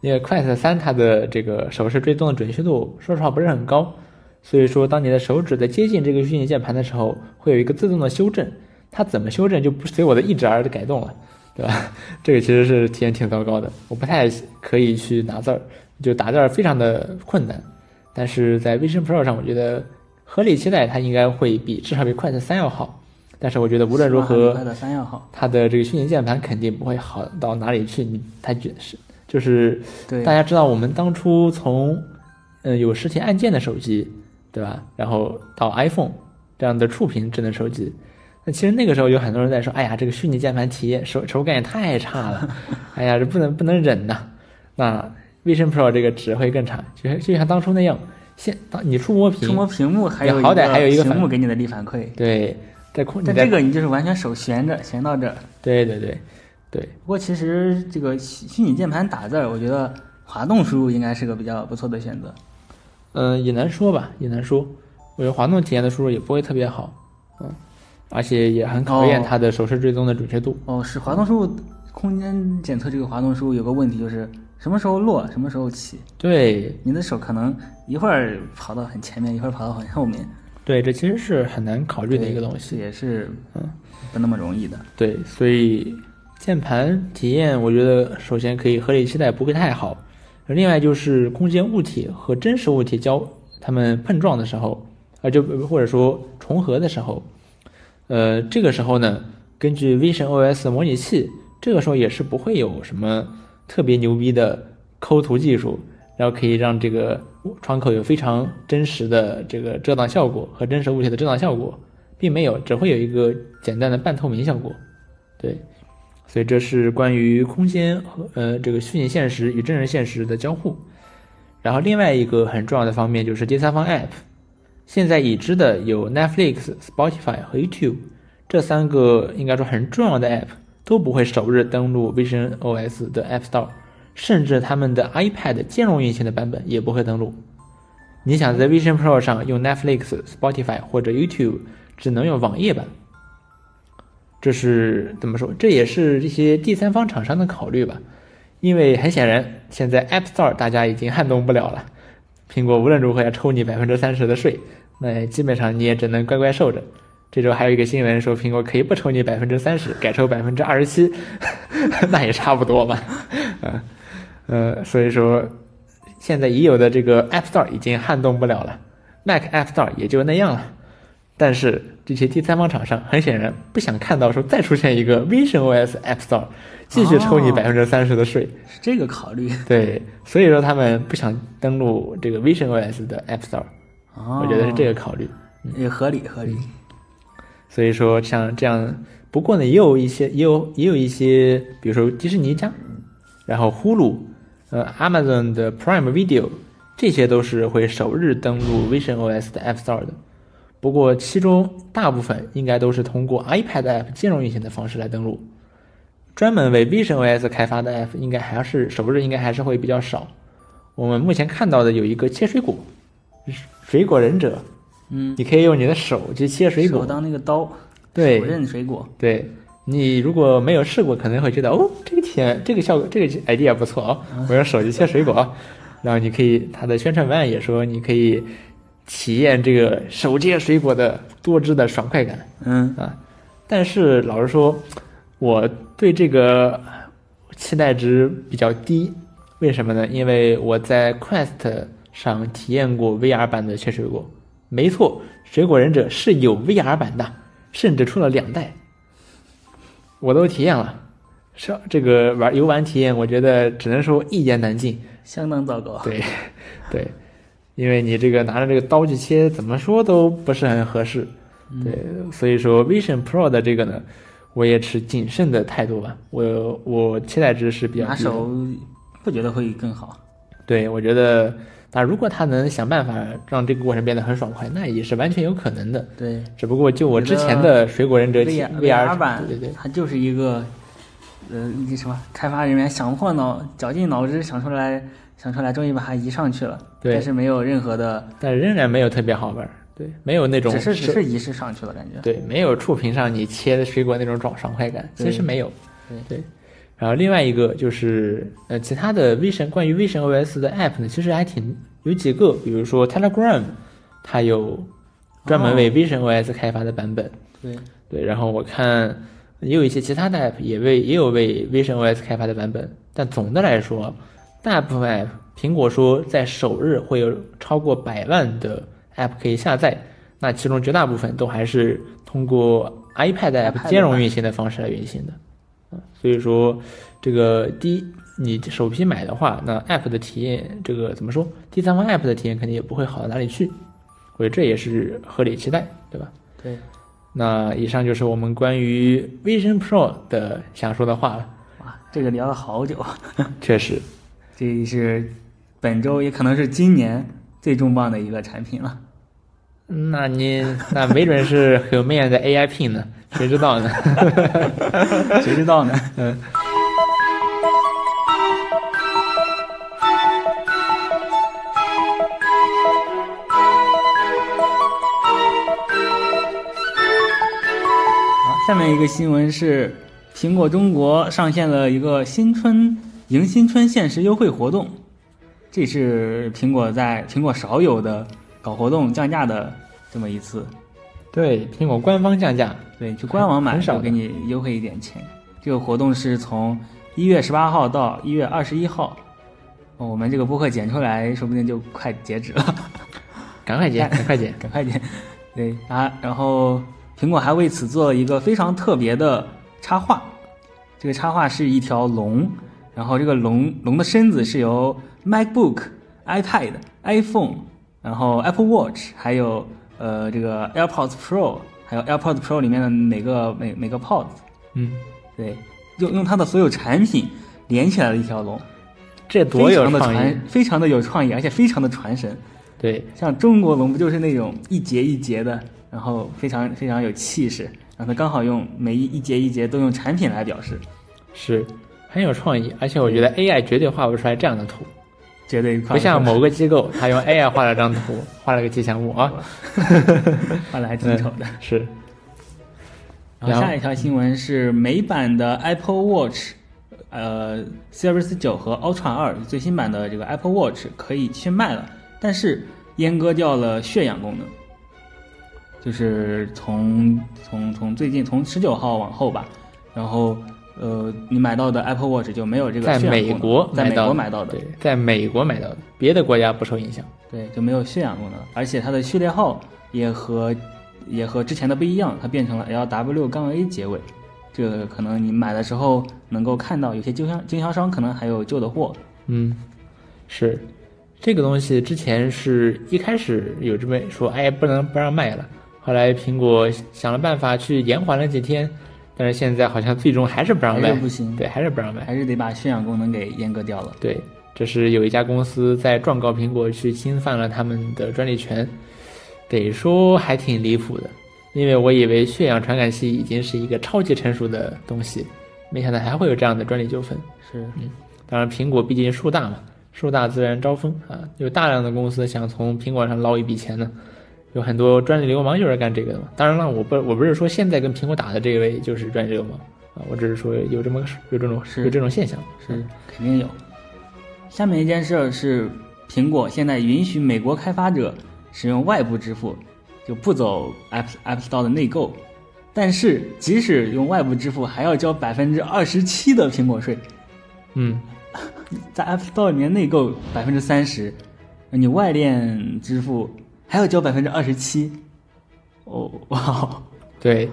因为 Quest 三它的这个手势追踪的准确度，说实话不是很高，所以说当你的手指在接近这个虚拟键盘的时候，会有一个自动的修正，它怎么修正就不随我的意志而改动了，对吧？(laughs) 这个其实是体验挺糟糕的，我不太可以去打字儿，就打字儿非常的困难，但是在 Vision Pro 上，我觉得合理期待它应该会比至少比 Quest 三要好。但是我觉得无论如何，快的三要好。它的这个虚拟键盘肯定不会好到哪里去。你它就是就是对，大家知道，我们当初从嗯有实体按键的手机，对吧？然后到 iPhone 这样的触屏智能手机，那其实那个时候有很多人在说，哎呀，这个虚拟键盘体验手手感也太差了，(laughs) 哎呀，这不能不能忍呐。那 Vision Pro 这个只会更差，就就像当初那样，现当你触摸屏，触摸屏幕还有好歹还有一个反屏幕给你的力反馈，对，在空你在但这个你就是完全手悬着悬到这儿。对对对对。不过其实这个虚虚拟键盘打字儿，我觉得滑动输入应该是个比较不错的选择。嗯，也难说吧，也难说。我觉得滑动体验的输入也不会特别好，嗯，而且也很考验哦它的手势追踪的准确度。哦，是滑动输入空间检测这个滑动输入有个问题，就是什么时候落，什么时候起，对你的手可能一会儿跑到很前面，一会儿跑到很后面，对，这其实是很难考虑的一个东西。也是嗯不那么容易的。对，所以键盘体验，我觉得首先可以合理期待不会太好。另外就是空间物体和真实物体交它们碰撞的时候，啊，就或者说重合的时候，呃，这个时候呢，根据 Vision OS 模拟器，这个时候也是不会有什么特别牛逼的抠图技术，然后可以让这个窗口有非常真实的这个遮挡效果和真实物体的遮挡效果，并没有，只会有一个简单的半透明效果。对，所以这是关于空间和呃这个虚拟现实与真人现实的交互。然后另外一个很重要的方面就是第三方 App，现在已知的有 Netflix、Spotify 和 YouTube 这三个应该说很重要的 App 都不会首日登录 Vision OS 的 App Store，甚至他们的 iPad 兼容运行的版本也不会登录。你想在 Vision Pro 上用 Netflix、Spotify 或者 YouTube，只能用网页版。这是怎么说？这也是这些第三方厂商的考虑吧。因为很显然，现在 App Store 大家已经撼动不了了，苹果无论如何要抽你百分之三十的税，那基本上你也只能乖乖受着。这周还有一个新闻说，苹果可以不抽你百分之三十，改抽百分之二十七，(laughs) 那也差不多吧。呃呃，所以说现在已有的这个 App Store 已经撼动不了了，Mac App Store 也就那样了。但是这些第三方厂商很显然不想看到说再出现一个 Vision OS App Store 继续抽你哦百分之三十的税，是这个考虑。对，所以说他们不想登录这个 Vision OS 的 App Store，哦，我觉得是这个考虑。也合理合理。所以说像这样，不过呢，也有一些，也有也有一些，比如说迪士尼家，然后呼噜，呃，Amazon 的 Prime Video，这些都是会首日登录 Vision OS 的 App Store 的。不过其中大部分应该都是通过 iPad App 兼容运行的方式来登录，专门为 Vision OS 开发的 App 应该还是首日应该还是会比较少。我们目前看到的有一个切水果，水果忍者，嗯，你可以用你的手去切水果手，当那个刀，对手刃水果。对你如果没有试过，可能会觉得哦，这个体验，这个效果，这个 idea 不错哦，(laughs) 我用手机切水果啊。然后你可以，它的宣传文案也说，你可以体验这个手切水果的多汁的爽快感嗯，啊。但是老实说，我对这个期待值比较低，为什么呢？因为我在 Quest 上体验过 VR 版的切水果，没错，水果忍者是有 VR 版的，甚至出了两代。我都体验了，是这个玩游玩体验，我觉得只能说一言难尽。相当糟糕。对，对，因为你这个拿着这个刀去切，怎么说都不是很合适。对，所以说 Vision Pro 的这个呢，我也持谨慎的态度吧。我我期待值是比较。拿手不觉得会更好。对，我觉得，那如果他能想办法让这个过程变得很爽快，那也是完全有可能的。对只不过就我之前的水果忍者体 VR VR 版，对对对它就是一个呃，那什么开发人员想破脑绞尽脑汁想出来想出来，终于把它移上去了，对但是没有任何的，但仍然没有特别好玩儿，对，没有那种只是只是移式上去了，感觉。对，没有触屏上你切的水果那种爽爽快感，其实没有。对对，然后另外一个就是呃，其他的 Vision 关于 Vision OS 的 App 呢，其实还挺有几个，比如说 Telegram，它有专门为 Vision OS 开发的版本。对，对，然后我看也有一些其他的 App 也为也有为 Vision OS 开发的版本，但总的来说，大部分 App 苹果说在首日会有超过百万的 App 可以下载，那其中绝大部分都还是通过 iPad App 兼容运行的方式来运行的，啊，所以说这个第一。你首批买的话，那 App 的体验，这个怎么说？第三方 App 的体验肯定也不会好到哪里去，我觉得这也是合理期待，对吧？对，那以上就是我们关于 Vision Pro 的想说的话了。哇，这个聊了好久，(laughs) 确实，这是本周也可能是今年最重磅的一个产品了。那你那没准是很有魅力的 AI Pin 呢，谁知道呢？(laughs) 谁知道呢？嗯。好，下面一个新闻是，苹果中国上线了一个新春迎新春限时优惠活动，这是苹果在苹果少有的搞活动降价的这么一次。对，苹果官方降价，对，去官网买很少给你优惠一点钱。这个活动是从一月十八号到一月二十一号。哦我们这个播客剪出来，说不定就快截止了。赶快剪，(laughs) 赶快剪。赶快剪。对啊，然后苹果还为此做了一个非常特别的插画，这个插画是一条龙，然后这个龙龙的身子是由 MacBook、iPad、iPhone，然后 Apple Watch，还有呃这个 AirPods Pro，还有 AirPods Pro 里面的每个每每个 Pods，嗯，对，用用它的所有产品连起来了一条龙，这多有创意。传，！非常的有创意，而且非常的传神。对，像中国龙不就是那种一节一节的，然后非常非常有气势，然后它刚好用每一一节一节都用产品来表示，是很有创意，而且我觉得 AI 绝对画不出来这样的图，绝对不像某个机构，他用 AI 画了张图，画了个吉祥物啊，(laughs) 画的还挺丑的。是，然后下一条新闻是美版的 Apple Watch，呃，Series 九和 Ultra 二最新版的这个 Apple Watch 可以去卖了，但是阉割掉了血氧功能，就是从从从最近从十九号往后吧，然后呃，你买到的 Apple Watch 就没有这个在美国在美国买到的，对，在美国买到的，别的国家不受影响。对，就没有血氧功能，而且它的序列号也和也和之前的不一样，它变成了 LW 杠 A 结尾。这个可能你买的时候能够看到，有些经销经销商可能还有旧的货。嗯，是这个东西之前是一开始有这么说，哎，不能不让卖了。后来苹果想了办法去延缓了几天，但是现在好像最终还是不让卖，不行，对，还是不让卖。还是得把血氧功能给阉割掉了。对，这是有一家公司在状告苹果去侵犯了他们的专利权，得说还挺离谱的。因为我以为血氧传感器已经是一个超级成熟的东西，没想到还会有这样的专利纠纷。是，嗯当然，苹果毕竟树大嘛，树大自然招风啊，有大量的公司想从苹果上捞一笔钱呢，有很多专利流氓就是干这个的嘛。当然了，我不我不是说现在跟苹果打的这位就是专利流氓啊，我只是说有这么个有这种是有这种现象。是肯定有。下面一件事儿是，苹果现在允许美国开发者使用外部支付，就不走 App App Store 的内购，但是即使用外部支付，还要交百分之二十七的苹果税，嗯，(laughs) 在 App Store 里面内购百分之三十，你外链支付还要交百分之二十七，哦哇，对，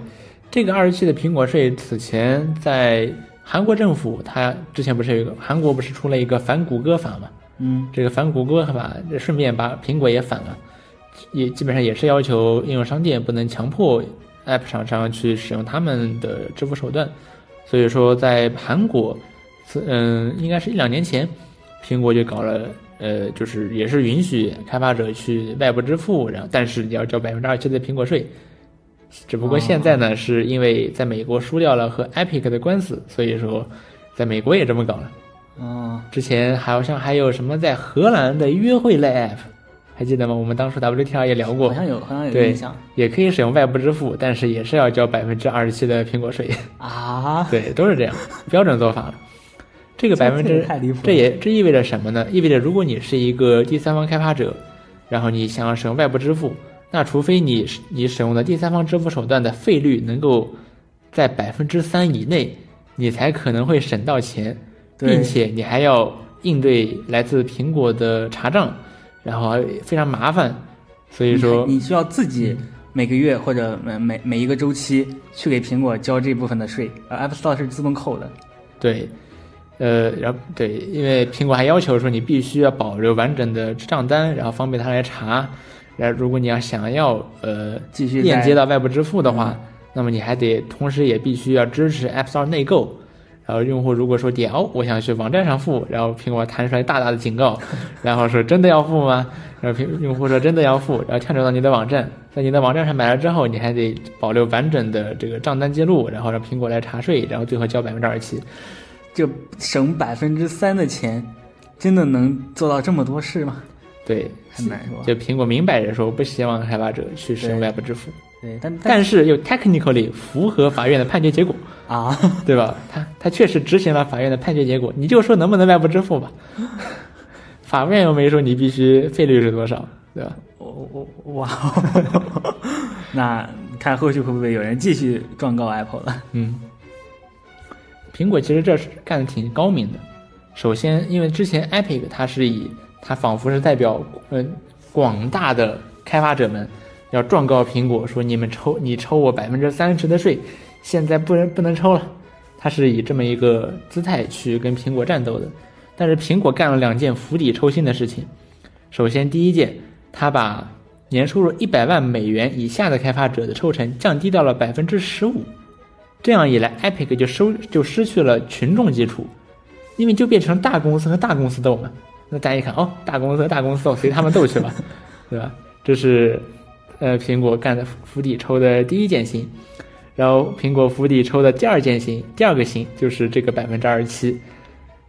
这个二十七的苹果税，此前在韩国政府，它之前不是有一个韩国不是出了一个反谷歌法嘛？嗯，这个反谷歌法顺便把苹果也反了，也基本上也是要求应用商店不能强迫 App 厂商去使用他们的支付手段。所以说，在韩国，嗯，应该是一两年前，苹果就搞了，呃，就是也是允许开发者去外部支付，然后但是你要交百分之二十七的苹果税。只不过现在呢，是因为在美国输掉了和 Epic 的官司，所以说在美国也这么搞了。哦，之前好像还有什么在荷兰的约会类 App，还记得吗？我们当初 WTR 也聊过好，像有，好像有对印象也可以使用外部支付，但是也是要交百分之二十七的苹果税。啊。对，都是这样，标准做法了。这个百分之太离谱这也这意味着什么呢？意味着如果你是一个第三方开发者，然后你想要使用外部支付，那除非你你使用的第三方支付手段的费率能够在百分之三以内，你才可能会省到钱，并且你还要应对来自苹果的查账，然后非常麻烦。所以说，你需要自己每个月或者每每每一个周期去给苹果交这部分的税，而 App Store 是自动扣的。对，呃，然后对，因为苹果还要求说你必须要保留完整的账单，然后方便他来查。然后如果你要想要呃继续链接到外部支付的话，那么你还得同时也必须要支持 App Store 内购。然后用户如果说点哦，我想去网站上付，然后苹果弹出来大大的警告，(laughs) 然后说真的要付吗？然后苹用户说真的要付，然后跳转到你的网站，在你的网站上买了之后，你还得保留完整的这个账单记录，然后让苹果来查税，然后最后交百分之二十七。这省百分之三的钱，真的能做到这么多事吗？对，很难说。就苹果明摆着说不希望开发者去使用对外部支付，对，但但是又 technically 符合法院的判决结果，啊，对吧？他他确实执行了法院的判决结果，你就说能不能外部支付吧？(laughs) 法院又没说你必须费率是多少，对吧？我我哇，(laughs) 那看后续会不会有人继续状告 Apple 了？嗯，苹果其实这是干的挺高明的。首先，因为之前 Epic 它是以它仿佛是代表呃广大的开发者们要状告苹果说你们抽你抽我百分之三十的税，现在不能不能抽了。它是以这么一个姿态去跟苹果战斗的。但是苹果干了两件釜底抽薪的事情。首先，第一件，它把年收入一百万美元以下的开发者的抽成降低到了百分之十五。这样一来，Epic 就收就失去了群众基础，因为就变成大公司和大公司斗嘛。那大家一看，哦，大公司和大公司斗，随他们斗去吧，对吧？这是呃苹果干的釜底抽的第一件心。然后苹果釜底抽的第二件心，第二个心就是这个百分之二十七。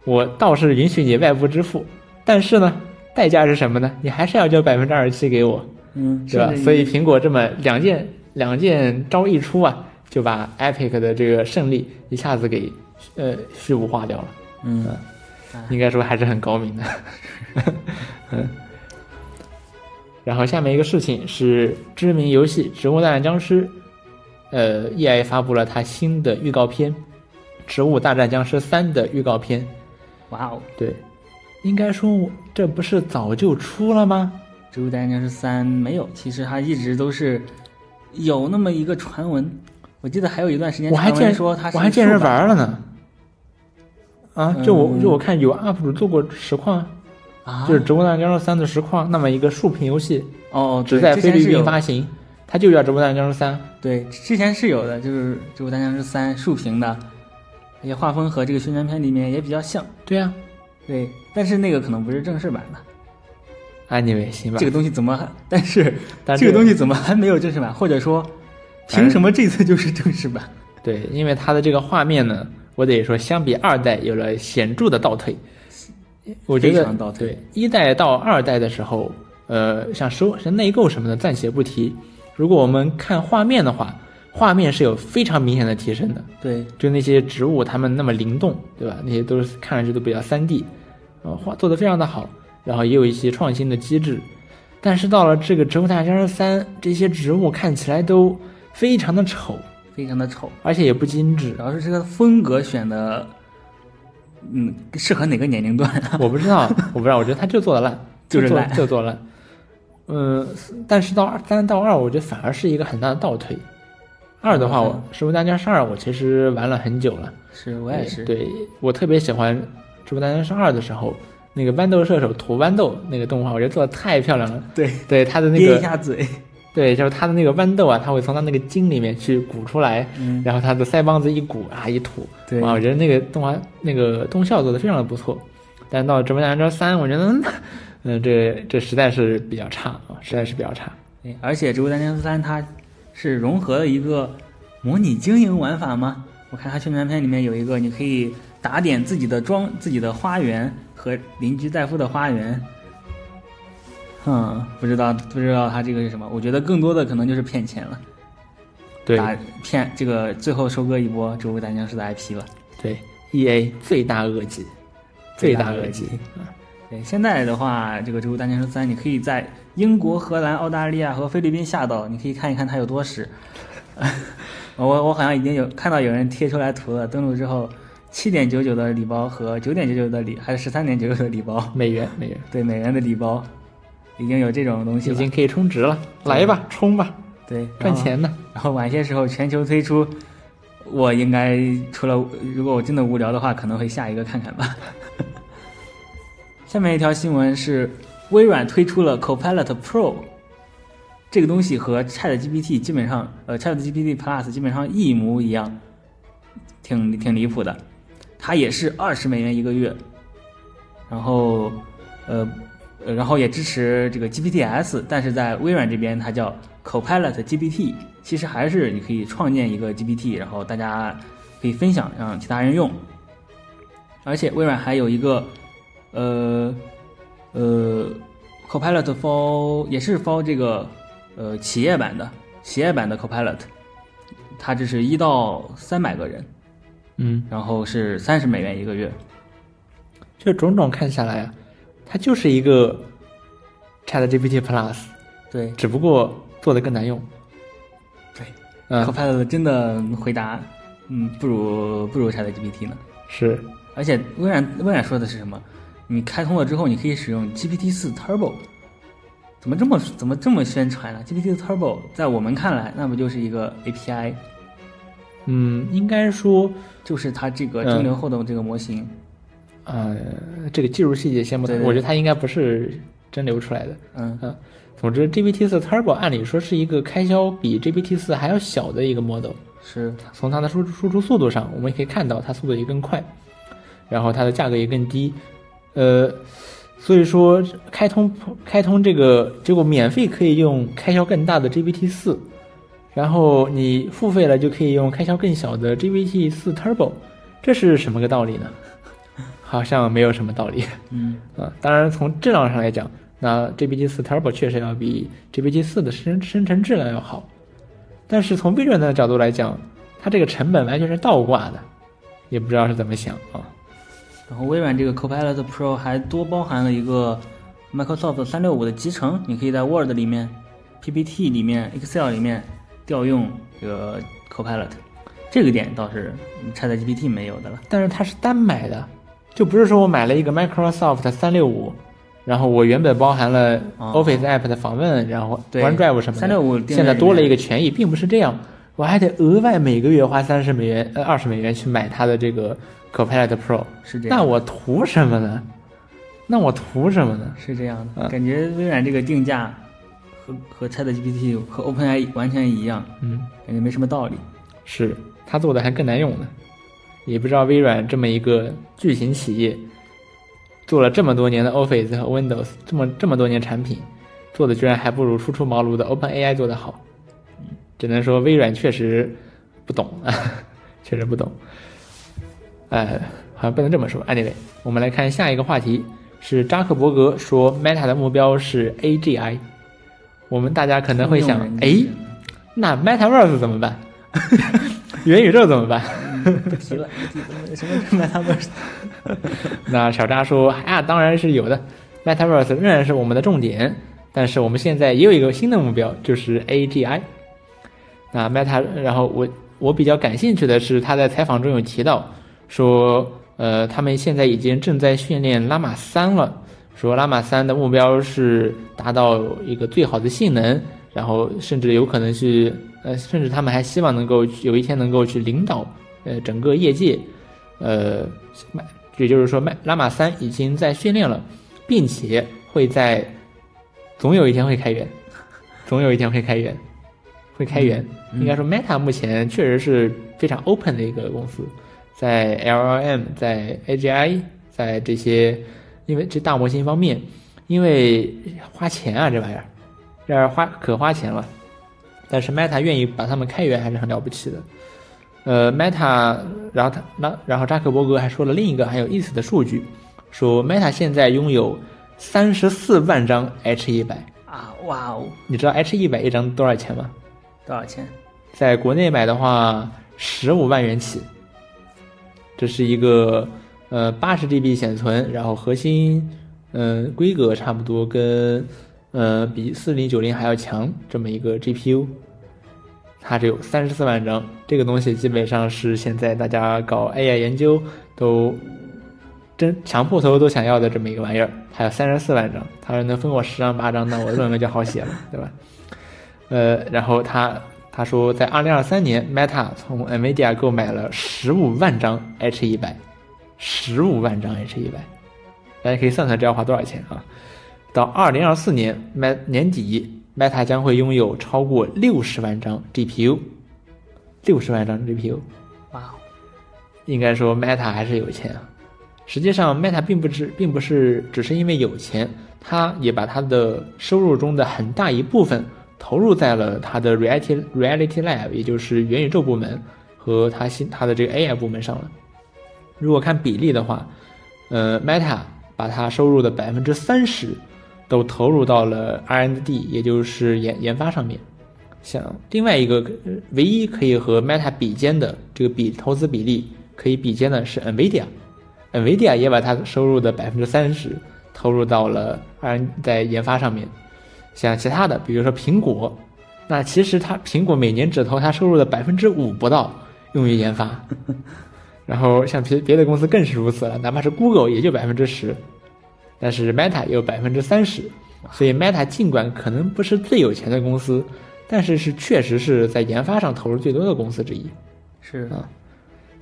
我倒是允许你外部支付，但是呢，代价是什么呢？你还是要交百分之二十七给我。嗯，对吧？所以苹果这么两件两件招一出啊，就把 Epic 的这个胜利一下子给呃虚无化掉了。嗯，应该说还是很高明的。(laughs) 嗯。然后下面一个事情是知名游戏《植物大战僵尸》，呃，EA 发布了它新的预告片，《植物大战僵尸三》的预告片。哇哦，对，应该说这不是早就出了吗？《植物大战僵尸三》没有，其实它一直都是有那么一个传闻。我记得还有一段时间我还见说他是我还见人玩了呢。啊，就我嗯就我看有 UP 主做过实况，啊，就是《植物大战僵尸三》的实况，那么一个竖屏游戏，哦，对只在菲律宾发行，它就叫《植物大战僵尸三》。对，之前是有的，就是《植物大战僵尸三》竖屏的，而且画风和这个宣传片里面也比较像。对呀、对，但是那个可能不是正式版的。Anyway，行吧。这个东西怎么还？但是但这个东西怎么还没有正式版？或者说，凭什么这次就是正式版？(laughs) 对，因为它的这个画面呢，我得说相比二代有了显著的倒退。我觉得常倒退对一代到二代的时候，呃，像收像内购什么的暂且不提。如果我们看画面的话，画面是有非常明显的提升的。对，就那些植物，它们那么灵动，对吧？那些都是看上去都比较三 D，呃，画做的非常的好，然后也有一些创新的机制。但是到了这个《植物大战僵尸三》，这些植物看起来都非常的丑，非常的丑，而且也不精致主。要是这个风格选的，嗯，适合哪个年龄段啊？(laughs) 我不知道，我不知道，我觉得他就做的 (laughs) 烂，就是烂就做烂。嗯，但是到二三到二，我觉得反而是一个很大的倒退。二的话，嗯我《植物大战僵尸二》我其实玩了很久了，是我也是，对我特别喜欢《植物大战僵尸二》的时候，那个豌豆射手吐豌豆那个动画，我觉得做的太漂亮了。对，对他的那憋一，下嘴，对，就是他的那个豌豆啊，他会从他那个茎里面去鼓出来，嗯，然后他的腮帮子一鼓啊一吐，对，哇，我觉得那个动画那个动效做的非常的不错。但到《植物大战僵尸三》，我觉得，(laughs) 嗯，这这实在是比较差啊，实在是比较差。对，而且《植物大战僵尸三》它是融合了一个模拟经营玩法吗？我看它宣传片里面有一个，你可以打点自己的庄、自己的花园和邻居戴夫的花园。嗯，不知道不知道他这个是什么？我觉得更多的可能就是骗钱了，对打骗这个最后收割一波《植物大僵尸》的 IP 了。对，E A 罪大恶极，罪大恶极。对，现在的话，这个《植物大战僵尸三》，你可以在英国、荷兰、澳大利亚和菲律宾下到，你可以看一看它有多屎。(laughs) 我我好像已经有看到有人贴出来图了，登录之后，七点九九的礼包和九点九九的礼，还是十三点九九的礼包，美元美元，对，美元的礼包，已经有这种东西了。已经可以充值了，来吧，充吧，对赚。钱呢。然后然后晚些时候全球推出，我应该除了如果我真的无聊的话，可能会下一个看看吧。(laughs) 下面一条新闻是微软推出了 Copilot Pro，这个东西和 Chat GPT 基本上，呃，Chat GPT Plus 基本上一模一样，挺挺离谱的。它也是二十美元一个月，然后，呃，呃然后也支持这个 GPTs，但是在微软这边它叫 Copilot GPT，其实还是你可以创建一个 GPT，然后大家可以分享让其他人用。而且微软还有一个，呃，呃，Copilot for 也是 for 这个呃企业版的企业版的 Copilot，它这是一到三百个人，嗯，然后是三十美元一个月。这种种看下来啊，它就是一个 Chat GPT Plus，对只不过做的更难用。对嗯，，Copilot 真的回答，嗯，不如不如 ChatGPT 呢。是，而且微软微软说的是什么？你开通了之后，你可以使用 GPT 四 Turbo，怎么这么怎么这么宣传呢？GPT 四 Turbo 在我们看来，那不就是一个 API，嗯，应该说，就是它这个嗯蒸馏后的这个模型。呃，这个技术细节先不谈，我觉得它应该不是蒸馏出来的。嗯，嗯，总之，GPT 四 Turbo 按理说是一个开销比 GPT 四还要小的一个 model。是从它的输输出速度上，我们也可以看到它速度也更快，然后它的价格也更低，呃，所以说开通开通这个结果免费可以用开销更大的 GPT 四，然后你付费了就可以用开销更小的 GPT 四 Turbo，这是什么个道理呢？好像没有什么道理嗯啊。当然从质量上来讲，那 GPT 四 Turbo 确实要比 GPT 四的生生成质量要好。但是从微软的角度来讲，它这个成本完全是倒挂的，也不知道是怎么想啊。然后微软这个 Copilot Pro 还多包含了一个 Microsoft 三六五的集成，你可以在 Word 里面、PPT 里面、Excel 里面调用这个 Copilot，这个点倒是 ChatGPT 没有的了。但是它是单买的，就不是说我买了一个 Microsoft 三六五，然后我原本包含了哦 Office App 的访问，然后对 OneDrive 什么的，三六五现在多了一个个权益，并不是这样，我还得额外每个月花三十美元、呃二十美元去买它的这个 Copilot Pro，是这样，那我图什么呢？那我图什么呢？是这样的，嗯。感觉微软这个定价和和 ChatGPT 和 OpenAI 完全一样，嗯，感觉没什么道理。是他做的还更难用呢，也不知道微软这么一个巨型企业，做了这么多年的 Office 和 Windows，这么这么多年产品，做的居然还不如初出茅庐的 OpenAI 做的好，只能说微软确实不懂啊，确实不懂。呃，好像不能这么说。Anyway，我们来看下一个话题，是扎克伯格说 Meta 的目标是 AGI。我们大家可能会想哎，那 Metaverse 怎么办？(laughs) 元宇宙怎么办？不提了，什么什么 Metaverse？(laughs) 那小扎说啊，当然是有的，Metaverse 仍然是我们的重点，但是我们现在也有一个新的目标，就是 AGI。那 Meta，然后我我比较感兴趣的是，他在采访中有提到说，呃，他们现在已经正在训练拉玛三了，说拉玛三的目标是达到一个最好的性能，然后甚至有可能是，呃，甚至他们还希望能够有一天能够去领导，呃，整个业界，呃，也就是说，麦拉玛三已经在训练了，并且会在总有一天会开源，总有一天会开源，会开源。嗯应该说，Meta 目前确实是非常 open 的一个公司，在 LLM、在 AGI、在这些，因为这大模型方面，因为花钱啊，这玩意儿，这花可花钱了。但是 Meta 愿意把他们开源还是很了不起的。呃，Meta，然后他那然后扎克伯格还说了另一个很有意思的数据，说 Meta 现在拥有三十四万张 H 一百，啊，哇哦，你知道 H 一百一张多少钱吗？多少钱？在国内买的话，十五万元起。这是一个呃八十 GB 显存，然后核心嗯、呃规格差不多跟呃比四零九零还要强这么一个 GPU，它只有三十四万张，这个东西基本上是现在大家搞 AI 研究都真强迫头都想要的这么一个玩意儿，还有三十四万张，他说能分我十张八张，那我论文就好写了，(laughs) 对吧？呃，然后他他说，在二零二三年，Meta 从 NVIDIA 购买了十五万张 H 一百，十五万张 H 一百，大家可以算算这要花多少钱啊？到二零二四年 m 年底，Meta 将会拥有超过六十万张 GPU，六十万张 GPU，哇哦，应该说 Meta 还是有钱啊。实际上，Meta 并不是并不是只是因为有钱，它也把它的收入中的很大一部分投入在了它的 Reality Reality Lab，也就是元宇宙部门和它新它的这个 AI 部门上了。如果看比例的话，呃，Meta 把它收入的百分之三十都投入到了 R&D，也就是研研发上面。像另外一个呃唯一可以和 Meta 比肩的这个比投资比例可以比肩的是 NVIDIA。NVIDIA 也把它收入的百分之三十投入到了 R 在研发上面。像其他的，比如说苹果，那其实它苹果每年只投它收入的百分之五不到用于研发。(laughs) 然后像别别的公司更是如此了，哪怕是 Google 也就百分之十，但是 Meta 有百分之三十。所以 Meta 尽管可能不是最有钱的公司，但是是确实是在研发上投入最多的公司之一。是啊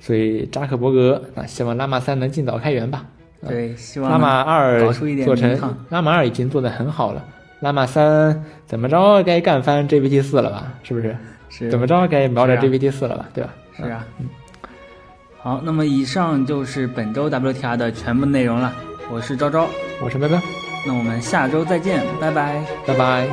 所以扎克伯格啊，希望拉玛三能尽早开源吧。对，希望拉玛二做成拉玛二已经做得很好了，拉玛三怎么着该干翻 GPT 四了吧？是不是？是怎么着该瞄着 GPT 四了吧？对吧？是啊，好，那么以上就是本周 WTR 的全部内容了。我是昭昭，我是拜拜，那我们下周再见，拜拜。拜拜。